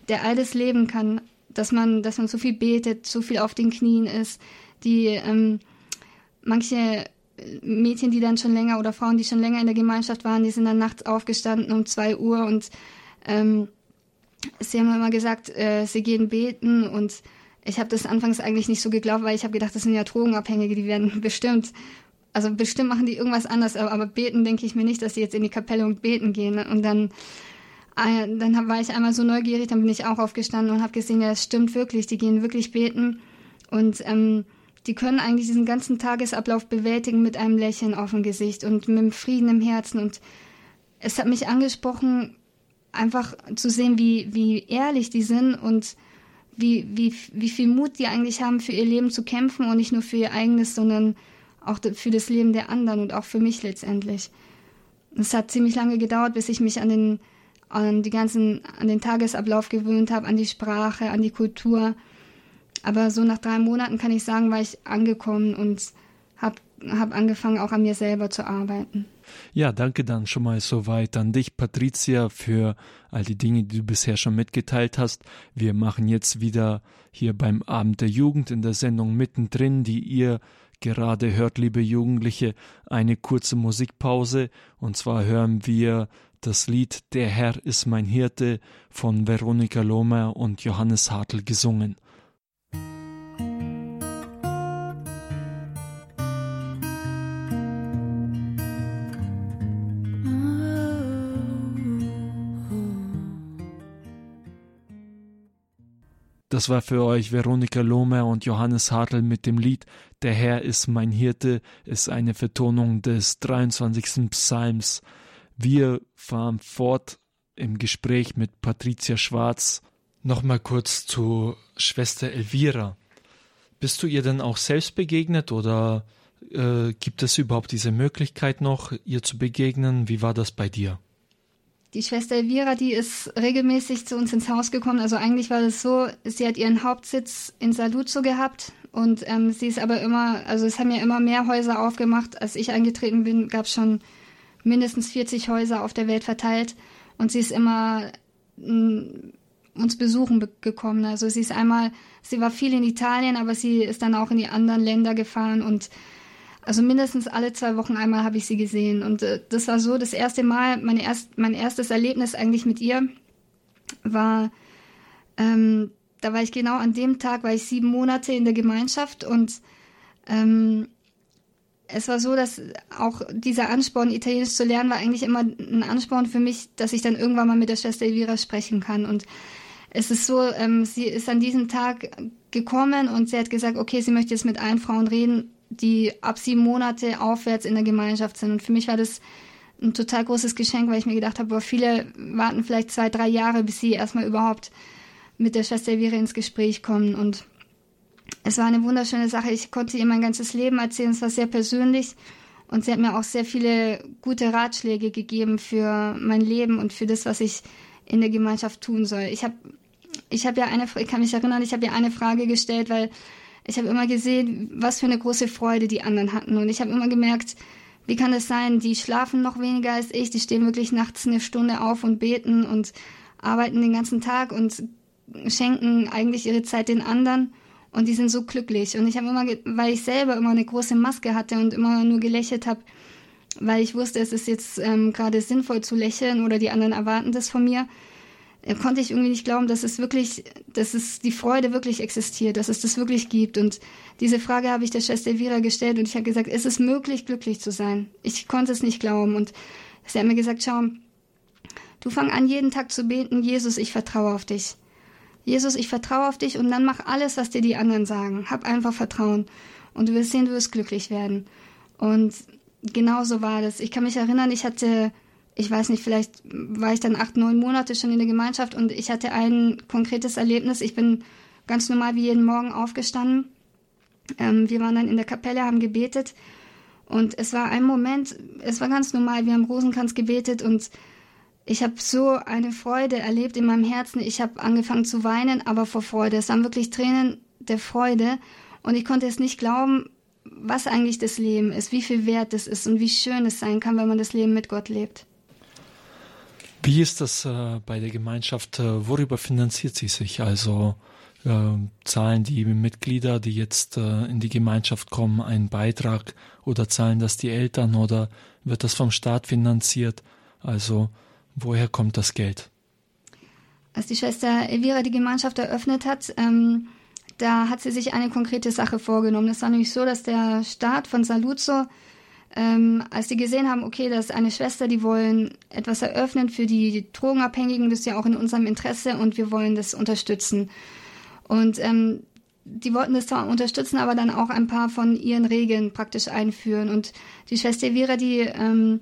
der alles leben kann, dass man, dass man so viel betet, so viel auf den Knien ist, die ähm, manche Mädchen, die dann schon länger oder Frauen, die schon länger in der Gemeinschaft waren, die sind dann nachts aufgestanden um zwei Uhr und ähm, sie haben immer gesagt, äh, sie gehen beten und ich habe das anfangs eigentlich nicht so geglaubt, weil ich habe gedacht, das sind ja Drogenabhängige, die werden bestimmt also bestimmt machen die irgendwas anders, aber, aber beten denke ich mir nicht, dass sie jetzt in die Kapelle und beten gehen. Und dann, äh, dann war ich einmal so neugierig, dann bin ich auch aufgestanden und habe gesehen, ja, es stimmt wirklich, die gehen wirklich beten. Und ähm, die können eigentlich diesen ganzen Tagesablauf bewältigen mit einem Lächeln auf dem Gesicht und mit einem Frieden im Herzen. Und es hat mich angesprochen, einfach zu sehen, wie, wie ehrlich die sind und wie, wie, wie viel Mut die eigentlich haben, für ihr Leben zu kämpfen und nicht nur für ihr eigenes, sondern auch für das Leben der anderen und auch für mich letztendlich. Es hat ziemlich lange gedauert, bis ich mich an den, an die ganzen, an den Tagesablauf gewöhnt habe, an die Sprache, an die Kultur. Aber so nach drei Monaten kann ich sagen, war ich angekommen und habe hab angefangen, auch an mir selber zu arbeiten. Ja, danke dann schon mal soweit an dich, Patricia, für all die Dinge, die du bisher schon mitgeteilt hast. Wir machen jetzt wieder hier beim Abend der Jugend in der Sendung mittendrin, die ihr gerade hört, liebe Jugendliche, eine kurze Musikpause. Und zwar hören wir das Lied Der Herr ist mein Hirte von Veronika Lohmer und Johannes Hartl gesungen. Das war für euch Veronika Lohmer und Johannes Hartl mit dem Lied Der Herr ist mein Hirte, ist eine Vertonung des 23. Psalms. Wir fahren fort im Gespräch mit Patricia Schwarz. Nochmal kurz zu Schwester Elvira. Bist du ihr denn auch selbst begegnet oder äh, gibt es überhaupt diese Möglichkeit noch, ihr zu begegnen? Wie war das bei dir? Die Schwester Elvira, die ist regelmäßig zu uns ins Haus gekommen. Also eigentlich war das so, sie hat ihren Hauptsitz in Saluzzo gehabt und ähm, sie ist aber immer, also es haben ja immer mehr Häuser aufgemacht. Als ich eingetreten bin, gab es schon mindestens 40 Häuser auf der Welt verteilt und sie ist immer mh, mm, uns besuchen gekommen. Also sie ist einmal, sie war viel in Italien, aber sie ist dann auch in die anderen Länder gefahren und also mindestens alle zwei Wochen einmal habe ich sie gesehen. Und äh, das war so das erste Mal, meine erst, mein erstes Erlebnis eigentlich mit ihr war, ähm, da war ich genau an dem Tag, war ich sieben Monate in der Gemeinschaft und ähm, es war so, dass auch dieser Ansporn, Italienisch zu lernen, war eigentlich immer ein Ansporn für mich, dass ich dann irgendwann mal mit der Schwester Elvira sprechen kann. Und es ist so, ähm, sie ist an diesem Tag gekommen und sie hat gesagt, okay, sie möchte jetzt mit allen Frauen reden die ab sieben Monate aufwärts in der Gemeinschaft sind. Und für mich war das ein total großes Geschenk, weil ich mir gedacht habe, boah, viele warten vielleicht zwei, drei Jahre, bis sie erstmal überhaupt mit der Schwester Elvira ins Gespräch kommen. Und es war eine wunderschöne Sache. Ich konnte ihr mein ganzes Leben erzählen. Es war sehr persönlich. Und sie hat mir auch sehr viele gute Ratschläge gegeben für mein Leben und für das, was ich in der Gemeinschaft tun soll. Ich habe ich hab ja eine, ich kann mich erinnern, ich habe ihr eine Frage gestellt, weil ich habe immer gesehen, was für eine große Freude die anderen hatten. Und ich habe immer gemerkt, wie kann es sein, die schlafen noch weniger als ich, die stehen wirklich nachts eine Stunde auf und beten und arbeiten den ganzen Tag und schenken eigentlich ihre Zeit den anderen und die sind so glücklich. Und ich habe immer, weil ich selber immer eine große Maske hatte und immer nur gelächelt habe, weil ich wusste, es ist jetzt ähm, gerade sinnvoll zu lächeln oder die anderen erwarten das von mir, konnte ich irgendwie nicht glauben, dass es wirklich, dass es die Freude wirklich existiert, dass es das wirklich gibt. Und diese Frage habe ich der Schwester Elvira gestellt und ich habe gesagt, ist es möglich, glücklich zu sein? Ich konnte es nicht glauben. Und sie hat mir gesagt, schau, du fang an, jeden Tag zu beten, Jesus, ich vertraue auf dich. Jesus, ich vertraue auf dich und dann mach alles, was dir die anderen sagen. Hab einfach Vertrauen. Und du wirst sehen, du wirst glücklich werden. Und genau so war das. Ich kann mich erinnern, ich hatte, ich weiß nicht, vielleicht war ich dann acht, neun Monate schon in der Gemeinschaft und ich hatte ein konkretes Erlebnis. Ich bin ganz normal wie jeden Morgen aufgestanden. Ähm, wir waren dann in der Kapelle, haben gebetet und es war ein Moment, es war ganz normal, wir haben Rosenkranz gebetet und ich habe so eine Freude erlebt in meinem Herzen. Ich habe angefangen zu weinen, aber vor Freude. Es waren wirklich Tränen der Freude und ich konnte es nicht glauben, was eigentlich das Leben ist, wie viel wert es ist und wie schön es sein kann, wenn man das Leben mit Gott lebt. Wie ist das äh, bei der Gemeinschaft? Äh, worüber finanziert sie sich? Also äh, zahlen die Mitglieder, die jetzt äh, in die Gemeinschaft kommen, einen Beitrag oder zahlen das die Eltern oder wird das vom Staat finanziert? Also woher kommt das Geld? Als die Schwester Elvira die Gemeinschaft eröffnet hat, ähm, da hat sie sich eine konkrete Sache vorgenommen. Es war nämlich so, dass der Staat von Saluzzo, ähm, als sie gesehen haben, okay, das ist eine Schwester, die wollen etwas eröffnen für die Drogenabhängigen, das ist ja auch in unserem Interesse und wir wollen das unterstützen. Und ähm, die wollten das zwar unterstützen, aber dann auch ein paar von ihren Regeln praktisch einführen. Und die Schwester Vera, die ähm,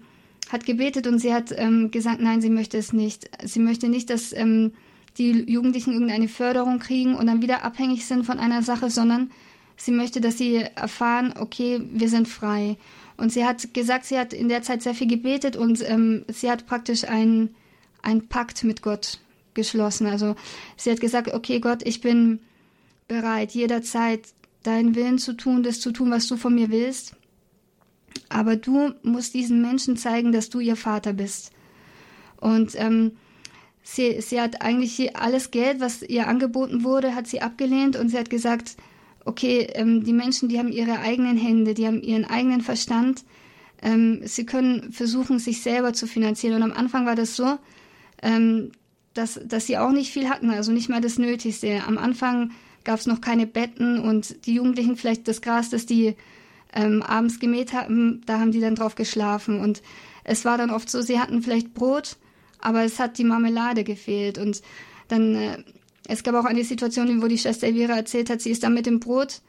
hat gebetet und sie hat ähm, gesagt, nein, sie möchte es nicht. Sie möchte nicht, dass ähm, die Jugendlichen irgendeine Förderung kriegen und dann wieder abhängig sind von einer Sache, sondern sie möchte, dass sie erfahren, okay, wir sind frei. Und sie hat gesagt, sie hat in der Zeit sehr viel gebetet und ähm, sie hat praktisch einen, einen Pakt mit Gott geschlossen. Also sie hat gesagt, okay Gott, ich bin bereit, jederzeit deinen Willen zu tun, das zu tun, was du von mir willst. Aber du musst diesen Menschen zeigen, dass du ihr Vater bist. Und ähm, sie, sie hat eigentlich alles Geld, was ihr angeboten wurde, hat sie abgelehnt und sie hat gesagt, okay, ähm, die Menschen, die haben ihre eigenen Hände, die haben ihren eigenen Verstand, ähm, sie können versuchen, sich selber zu finanzieren. Und am Anfang war das so, ähm, dass, dass sie auch nicht viel hatten, also nicht mal das Nötigste. Am Anfang gab es noch keine Betten und die Jugendlichen vielleicht das Gras, das die ähm, abends gemäht haben, da haben die dann drauf geschlafen. Und es war dann oft so, sie hatten vielleicht Brot, aber es hat die Marmelade gefehlt. Und dann, äh, es gab auch eine Situation, wo die Schwester Elvira erzählt hat, sie ist dann mit dem Brot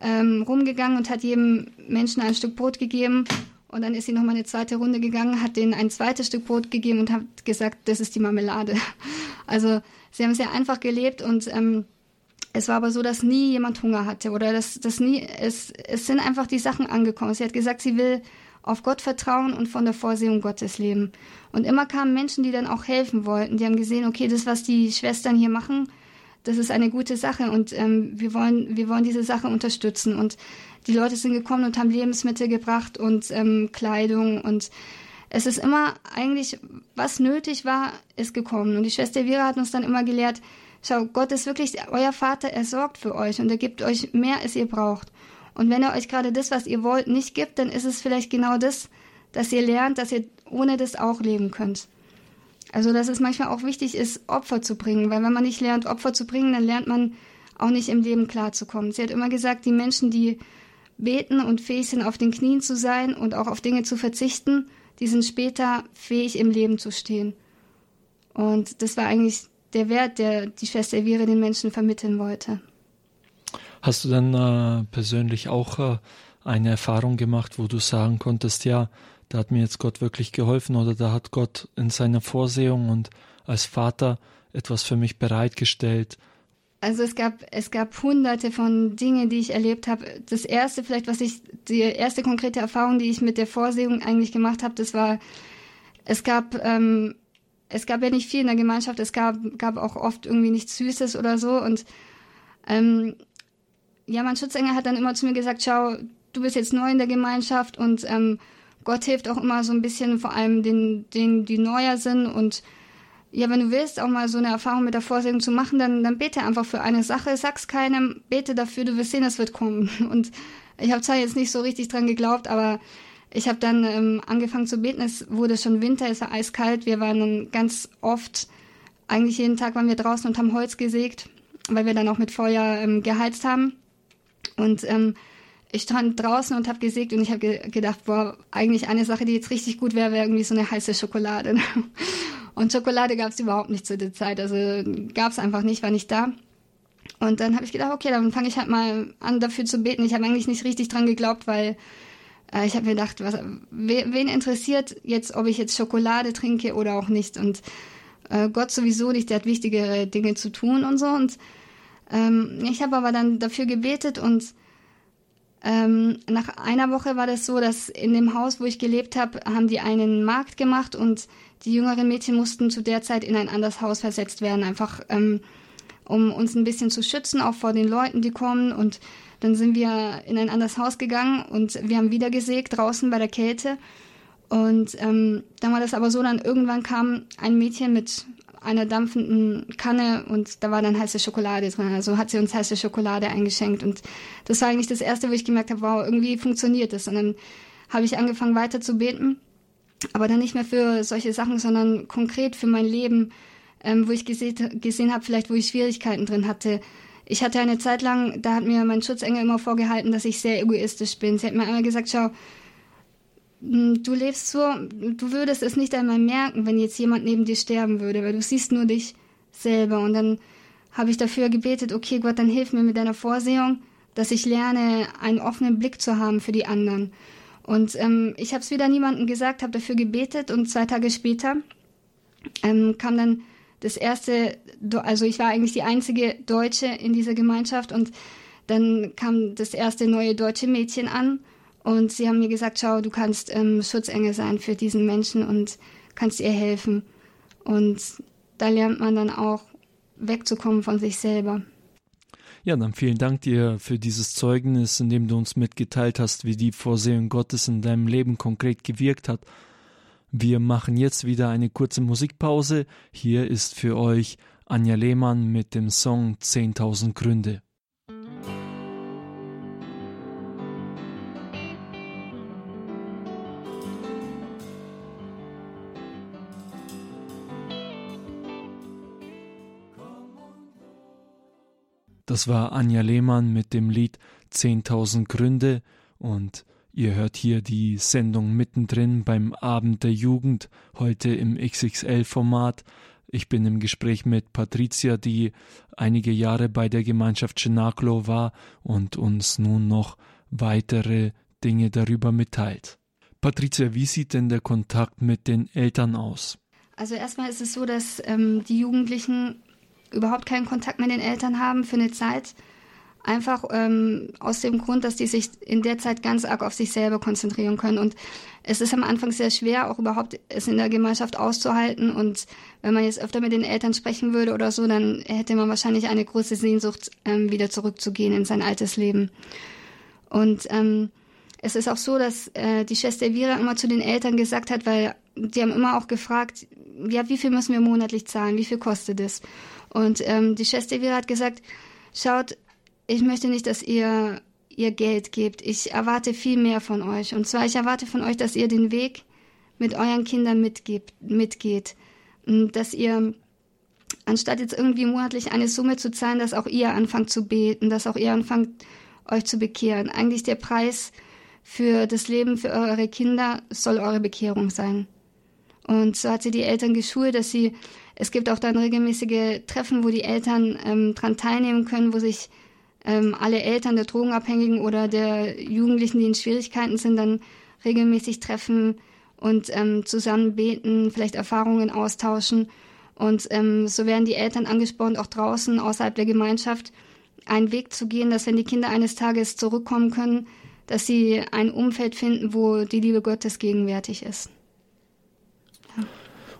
ähm, rumgegangen und hat jedem Menschen ein Stück Brot gegeben. Und dann ist sie nochmal eine zweite Runde gegangen, hat denen ein zweites Stück Brot gegeben und hat gesagt, das ist die Marmelade. Also sie haben sehr einfach gelebt und ähm, es war aber so, dass nie jemand Hunger hatte oder dass, dass nie, es, es sind einfach die Sachen angekommen. Sie hat gesagt, sie will auf Gott vertrauen und von der Vorsehung Gottes leben. Und immer kamen Menschen, die dann auch helfen wollten. Die haben gesehen, okay, das, was die Schwestern hier machen, das ist eine gute Sache und ähm, wir, wollen, wir wollen diese Sache unterstützen. Und die Leute sind gekommen und haben Lebensmittel gebracht und ähm, Kleidung und es ist immer eigentlich, was nötig war, ist gekommen. Und die Schwester Vera hat uns dann immer gelehrt, schau, Gott ist wirklich euer Vater, er sorgt für euch und er gibt euch mehr, als ihr braucht. Und wenn er euch gerade das, was ihr wollt, nicht gibt, dann ist es vielleicht genau das, dass ihr lernt, dass ihr ohne das auch leben könnt. Also, dass es manchmal auch wichtig ist, Opfer zu bringen, weil wenn man nicht lernt, Opfer zu bringen, dann lernt man auch nicht im Leben klarzukommen. Sie hat immer gesagt, die Menschen, die beten und fähig sind, auf den Knien zu sein und auch auf Dinge zu verzichten, die sind später fähig, im Leben zu stehen. Und das war eigentlich der Wert, der die Schwester Elvira den Menschen vermitteln wollte. Hast du dann äh, persönlich auch äh, eine Erfahrung gemacht, wo du sagen konntest, ja, da hat mir jetzt Gott wirklich geholfen oder da hat Gott in seiner Vorsehung und als Vater etwas für mich bereitgestellt? Also es gab es gab hunderte von Dingen, die ich erlebt habe. Das erste vielleicht, was ich die erste konkrete Erfahrung, die ich mit der Vorsehung eigentlich gemacht habe, das war es gab ähm, es gab ja nicht viel in der Gemeinschaft. Es gab gab auch oft irgendwie nichts Süßes oder so und ähm, ja, mein Schutzengel hat dann immer zu mir gesagt, schau, du bist jetzt neu in der Gemeinschaft und ähm, Gott hilft auch immer so ein bisschen, vor allem den, denen, die neuer sind. Und ja, wenn du willst, auch mal so eine Erfahrung mit der Vorsehung zu machen, dann, dann bete einfach für eine Sache, sag's keinem, bete dafür, du wirst sehen, es wird kommen. Und ich habe zwar jetzt nicht so richtig dran geglaubt, aber ich habe dann ähm, angefangen zu beten. Es wurde schon Winter, es war eiskalt. Wir waren dann ganz oft, eigentlich jeden Tag waren wir draußen und haben Holz gesägt, weil wir dann auch mit Feuer ähm, geheizt haben. Und ähm, ich stand draußen und habe gesägt und ich habe ge gedacht, boah, eigentlich eine Sache, die jetzt richtig gut wäre, wäre irgendwie so eine heiße Schokolade. und Schokolade gab es überhaupt nicht zu der Zeit, also gab es einfach nicht, war nicht da. Und dann habe ich gedacht, okay, dann fange ich halt mal an, dafür zu beten. Ich habe eigentlich nicht richtig dran geglaubt, weil äh, ich habe mir gedacht, was, wen interessiert jetzt, ob ich jetzt Schokolade trinke oder auch nicht. Und äh, Gott sowieso nicht, der hat wichtigere Dinge zu tun und so. Und ähm, ich habe aber dann dafür gebetet und ähm, nach einer Woche war das so, dass in dem Haus, wo ich gelebt habe, haben die einen Markt gemacht und die jüngeren Mädchen mussten zu der Zeit in ein anderes Haus versetzt werden, einfach ähm, um uns ein bisschen zu schützen, auch vor den Leuten, die kommen. Und dann sind wir in ein anderes Haus gegangen und wir haben wieder gesägt draußen bei der Kälte. Und ähm, dann war das aber so, dann irgendwann kam ein Mädchen mit einer dampfenden Kanne und da war dann heiße Schokolade drin. Also hat sie uns heiße Schokolade eingeschenkt und das war eigentlich das erste, wo ich gemerkt habe, wow, irgendwie funktioniert das. Und dann habe ich angefangen weiter zu beten, aber dann nicht mehr für solche Sachen, sondern konkret für mein Leben, ähm, wo ich gesehen, gesehen habe, vielleicht wo ich Schwierigkeiten drin hatte. Ich hatte eine Zeit lang, da hat mir mein Schutzengel immer vorgehalten, dass ich sehr egoistisch bin. Sie hat mir einmal gesagt, schau, du lebst so, du würdest es nicht einmal merken, wenn jetzt jemand neben dir sterben würde, weil du siehst nur dich selber. Und dann habe ich dafür gebetet, okay Gott, dann hilf mir mit deiner Vorsehung, dass ich lerne, einen offenen Blick zu haben für die anderen. Und ähm, ich habe es wieder niemandem gesagt, habe dafür gebetet und zwei Tage später ähm, kam dann das erste, also ich war eigentlich die einzige Deutsche in dieser Gemeinschaft und dann kam das erste neue deutsche Mädchen an und sie haben mir gesagt, schau, du kannst ähm, Schutzengel sein für diesen Menschen und kannst ihr helfen. Und da lernt man dann auch wegzukommen von sich selber. Ja, dann vielen Dank dir für dieses Zeugnis, in dem du uns mitgeteilt hast, wie die Vorsehung Gottes in deinem Leben konkret gewirkt hat. Wir machen jetzt wieder eine kurze Musikpause. Hier ist für euch Anja Lehmann mit dem Song 10.000 Gründe. Das war Anja Lehmann mit dem Lied 10.000 Gründe und ihr hört hier die Sendung mittendrin beim Abend der Jugend, heute im XXL-Format. Ich bin im Gespräch mit Patricia, die einige Jahre bei der Gemeinschaft Chenaklo war und uns nun noch weitere Dinge darüber mitteilt. Patricia, wie sieht denn der Kontakt mit den Eltern aus? Also erstmal ist es so, dass ähm, die Jugendlichen überhaupt keinen Kontakt mit den Eltern haben für eine Zeit. Einfach ähm, aus dem Grund, dass die sich in der Zeit ganz arg auf sich selber konzentrieren können. Und es ist am Anfang sehr schwer, auch überhaupt es in der Gemeinschaft auszuhalten. Und wenn man jetzt öfter mit den Eltern sprechen würde oder so, dann hätte man wahrscheinlich eine große Sehnsucht, ähm, wieder zurückzugehen in sein altes Leben. Und ähm, es ist auch so, dass äh, die Schwester Elvira immer zu den Eltern gesagt hat, weil die haben immer auch gefragt, ja, wie viel müssen wir monatlich zahlen, wie viel kostet es? Und ähm, die Elvira hat gesagt, schaut, ich möchte nicht, dass ihr ihr Geld gebt. Ich erwarte viel mehr von euch. Und zwar, ich erwarte von euch, dass ihr den Weg mit euren Kindern mitgebt, mitgeht. Dass ihr, anstatt jetzt irgendwie monatlich eine Summe zu zahlen, dass auch ihr anfangt zu beten, dass auch ihr anfangt, euch zu bekehren. Eigentlich der Preis für das Leben für eure Kinder soll eure Bekehrung sein. Und so hat sie die Eltern geschult, dass sie es gibt auch dann regelmäßige Treffen, wo die Eltern ähm, dran teilnehmen können, wo sich ähm, alle Eltern der Drogenabhängigen oder der Jugendlichen, die in Schwierigkeiten sind, dann regelmäßig treffen und ähm, zusammen beten, vielleicht Erfahrungen austauschen. Und ähm, so werden die Eltern angespornt, auch draußen außerhalb der Gemeinschaft einen Weg zu gehen, dass wenn die Kinder eines Tages zurückkommen können, dass sie ein Umfeld finden, wo die Liebe Gottes gegenwärtig ist.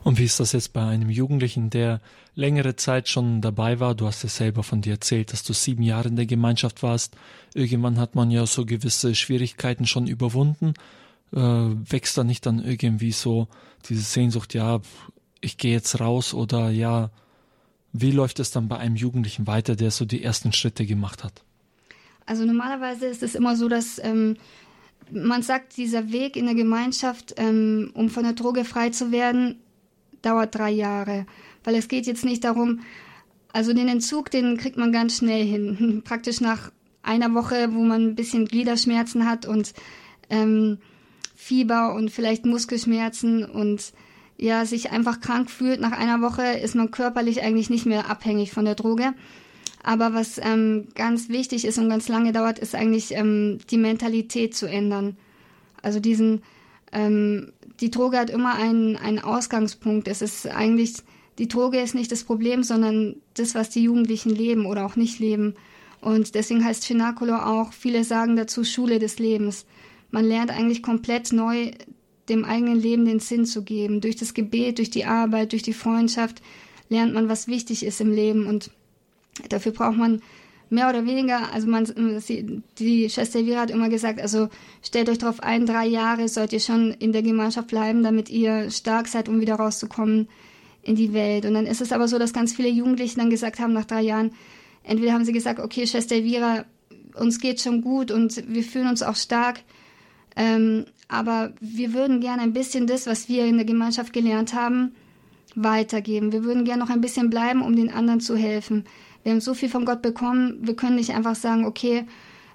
Und wie ist das jetzt bei einem Jugendlichen, der längere Zeit schon dabei war? Du hast ja selber von dir erzählt, dass du sieben Jahre in der Gemeinschaft warst. Irgendwann hat man ja so gewisse Schwierigkeiten schon überwunden. Äh, wächst da nicht dann irgendwie so diese Sehnsucht, ja, ich gehe jetzt raus oder ja, wie läuft es dann bei einem Jugendlichen weiter, der so die ersten Schritte gemacht hat? Also normalerweise ist es immer so, dass ähm, man sagt, dieser Weg in der Gemeinschaft, ähm, um von der Droge frei zu werden, dauert drei Jahre. Weil es geht jetzt nicht darum, also den Entzug, den kriegt man ganz schnell hin. Praktisch nach einer Woche, wo man ein bisschen Gliederschmerzen hat und ähm, Fieber und vielleicht Muskelschmerzen und ja, sich einfach krank fühlt. Nach einer Woche ist man körperlich eigentlich nicht mehr abhängig von der Droge. Aber was ähm, ganz wichtig ist und ganz lange dauert, ist eigentlich ähm, die Mentalität zu ändern. Also diesen ähm, die Droge hat immer einen, einen Ausgangspunkt. Es ist eigentlich, die Droge ist nicht das Problem, sondern das, was die Jugendlichen leben oder auch nicht leben. Und deswegen heißt Cenaculo auch, viele sagen dazu Schule des Lebens. Man lernt eigentlich komplett neu dem eigenen Leben den Sinn zu geben. Durch das Gebet, durch die Arbeit, durch die Freundschaft lernt man, was wichtig ist im Leben. Und dafür braucht man mehr oder weniger, also man, die Schwester Elvira hat immer gesagt, also stellt euch darauf ein, drei Jahre sollt ihr schon in der Gemeinschaft bleiben, damit ihr stark seid, um wieder rauszukommen in die Welt. Und dann ist es aber so, dass ganz viele Jugendliche dann gesagt haben, nach drei Jahren, entweder haben sie gesagt, okay, Schwester Elvira, uns geht schon gut und wir fühlen uns auch stark, ähm, aber wir würden gerne ein bisschen das, was wir in der Gemeinschaft gelernt haben, weitergeben. Wir würden gerne noch ein bisschen bleiben, um den anderen zu helfen. Wir haben so viel von Gott bekommen, wir können nicht einfach sagen, okay,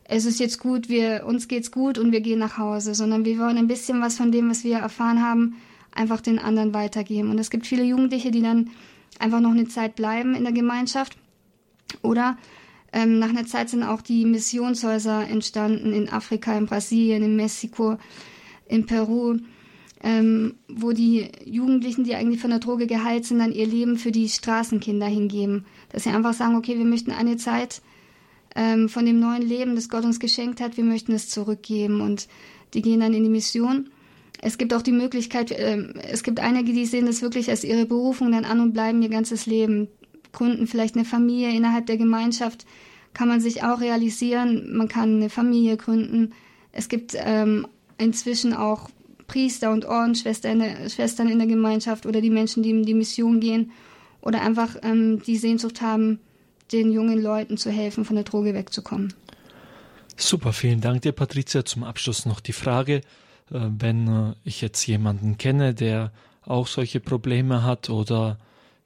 es ist jetzt gut, wir, uns geht's gut und wir gehen nach Hause, sondern wir wollen ein bisschen was von dem, was wir erfahren haben, einfach den anderen weitergeben. Und es gibt viele Jugendliche, die dann einfach noch eine Zeit bleiben in der Gemeinschaft. Oder ähm, nach einer Zeit sind auch die Missionshäuser entstanden in Afrika, in Brasilien, in Mexiko, in Peru ähm, wo die Jugendlichen, die eigentlich von der Droge geheilt sind, dann ihr Leben für die Straßenkinder hingeben. Dass sie einfach sagen, okay, wir möchten eine Zeit ähm, von dem neuen Leben, das Gott uns geschenkt hat, wir möchten es zurückgeben. Und die gehen dann in die Mission. Es gibt auch die Möglichkeit, äh, es gibt einige, die sehen das wirklich als ihre Berufung dann an und bleiben ihr ganzes Leben, gründen vielleicht eine Familie innerhalb der Gemeinschaft, kann man sich auch realisieren, man kann eine Familie gründen. Es gibt ähm, inzwischen auch Priester und Ordensschwestern Schwestern in der Gemeinschaft oder die Menschen, die in die Mission gehen oder einfach ähm, die Sehnsucht haben, den jungen Leuten zu helfen, von der Droge wegzukommen. Super, vielen Dank dir, Patricia. Zum Abschluss noch die Frage, äh, wenn äh, ich jetzt jemanden kenne, der auch solche Probleme hat oder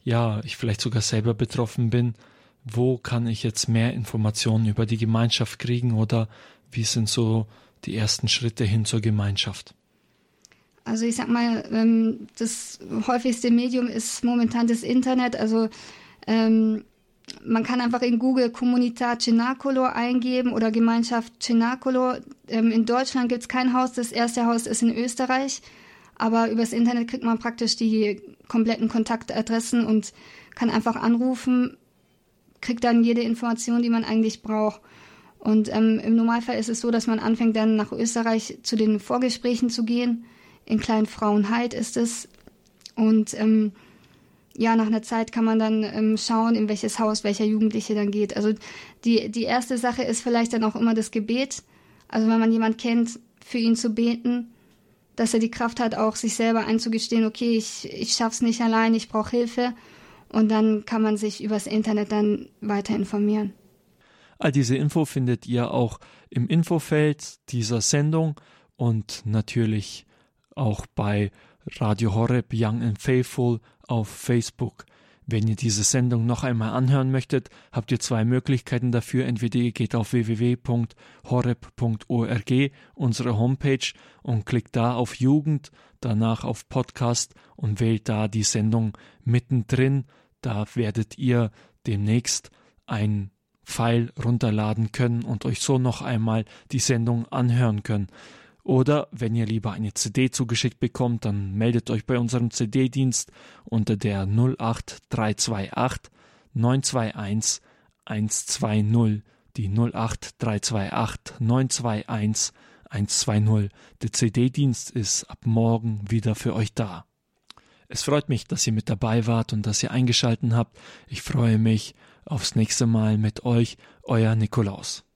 ja, ich vielleicht sogar selber betroffen bin, wo kann ich jetzt mehr Informationen über die Gemeinschaft kriegen oder wie sind so die ersten Schritte hin zur Gemeinschaft? Also ich sag mal, ähm, das häufigste Medium ist momentan das Internet. Also ähm, man kann einfach in Google Comunità Cenacolo eingeben oder Gemeinschaft Cenacolo. Ähm, in Deutschland gibt es kein Haus, das erste Haus ist in Österreich. Aber übers Internet kriegt man praktisch die kompletten Kontaktadressen und kann einfach anrufen, kriegt dann jede Information, die man eigentlich braucht. Und ähm, im Normalfall ist es so, dass man anfängt dann nach Österreich zu den Vorgesprächen zu gehen in Kleinfrauenheit ist es. Und ähm, ja, nach einer Zeit kann man dann ähm, schauen, in welches Haus welcher Jugendliche dann geht. Also die, die erste Sache ist vielleicht dann auch immer das Gebet. Also wenn man jemand kennt, für ihn zu beten, dass er die Kraft hat, auch sich selber einzugestehen, okay, ich, ich schaff's nicht allein, ich brauche Hilfe. Und dann kann man sich übers Internet dann weiter informieren. All diese Info findet ihr auch im Infofeld dieser Sendung und natürlich auch bei Radio Horeb Young and Faithful auf Facebook. Wenn ihr diese Sendung noch einmal anhören möchtet, habt ihr zwei Möglichkeiten dafür. Entweder ihr geht auf www.horeb.org, unsere Homepage, und klickt da auf Jugend, danach auf Podcast und wählt da die Sendung mittendrin. Da werdet ihr demnächst ein Pfeil runterladen können und euch so noch einmal die Sendung anhören können. Oder wenn ihr lieber eine CD zugeschickt bekommt, dann meldet euch bei unserem CD-Dienst unter der 08328 921 120. Die 08328 921 120. Der CD-Dienst ist ab morgen wieder für euch da. Es freut mich, dass ihr mit dabei wart und dass ihr eingeschalten habt. Ich freue mich aufs nächste Mal mit euch, euer Nikolaus.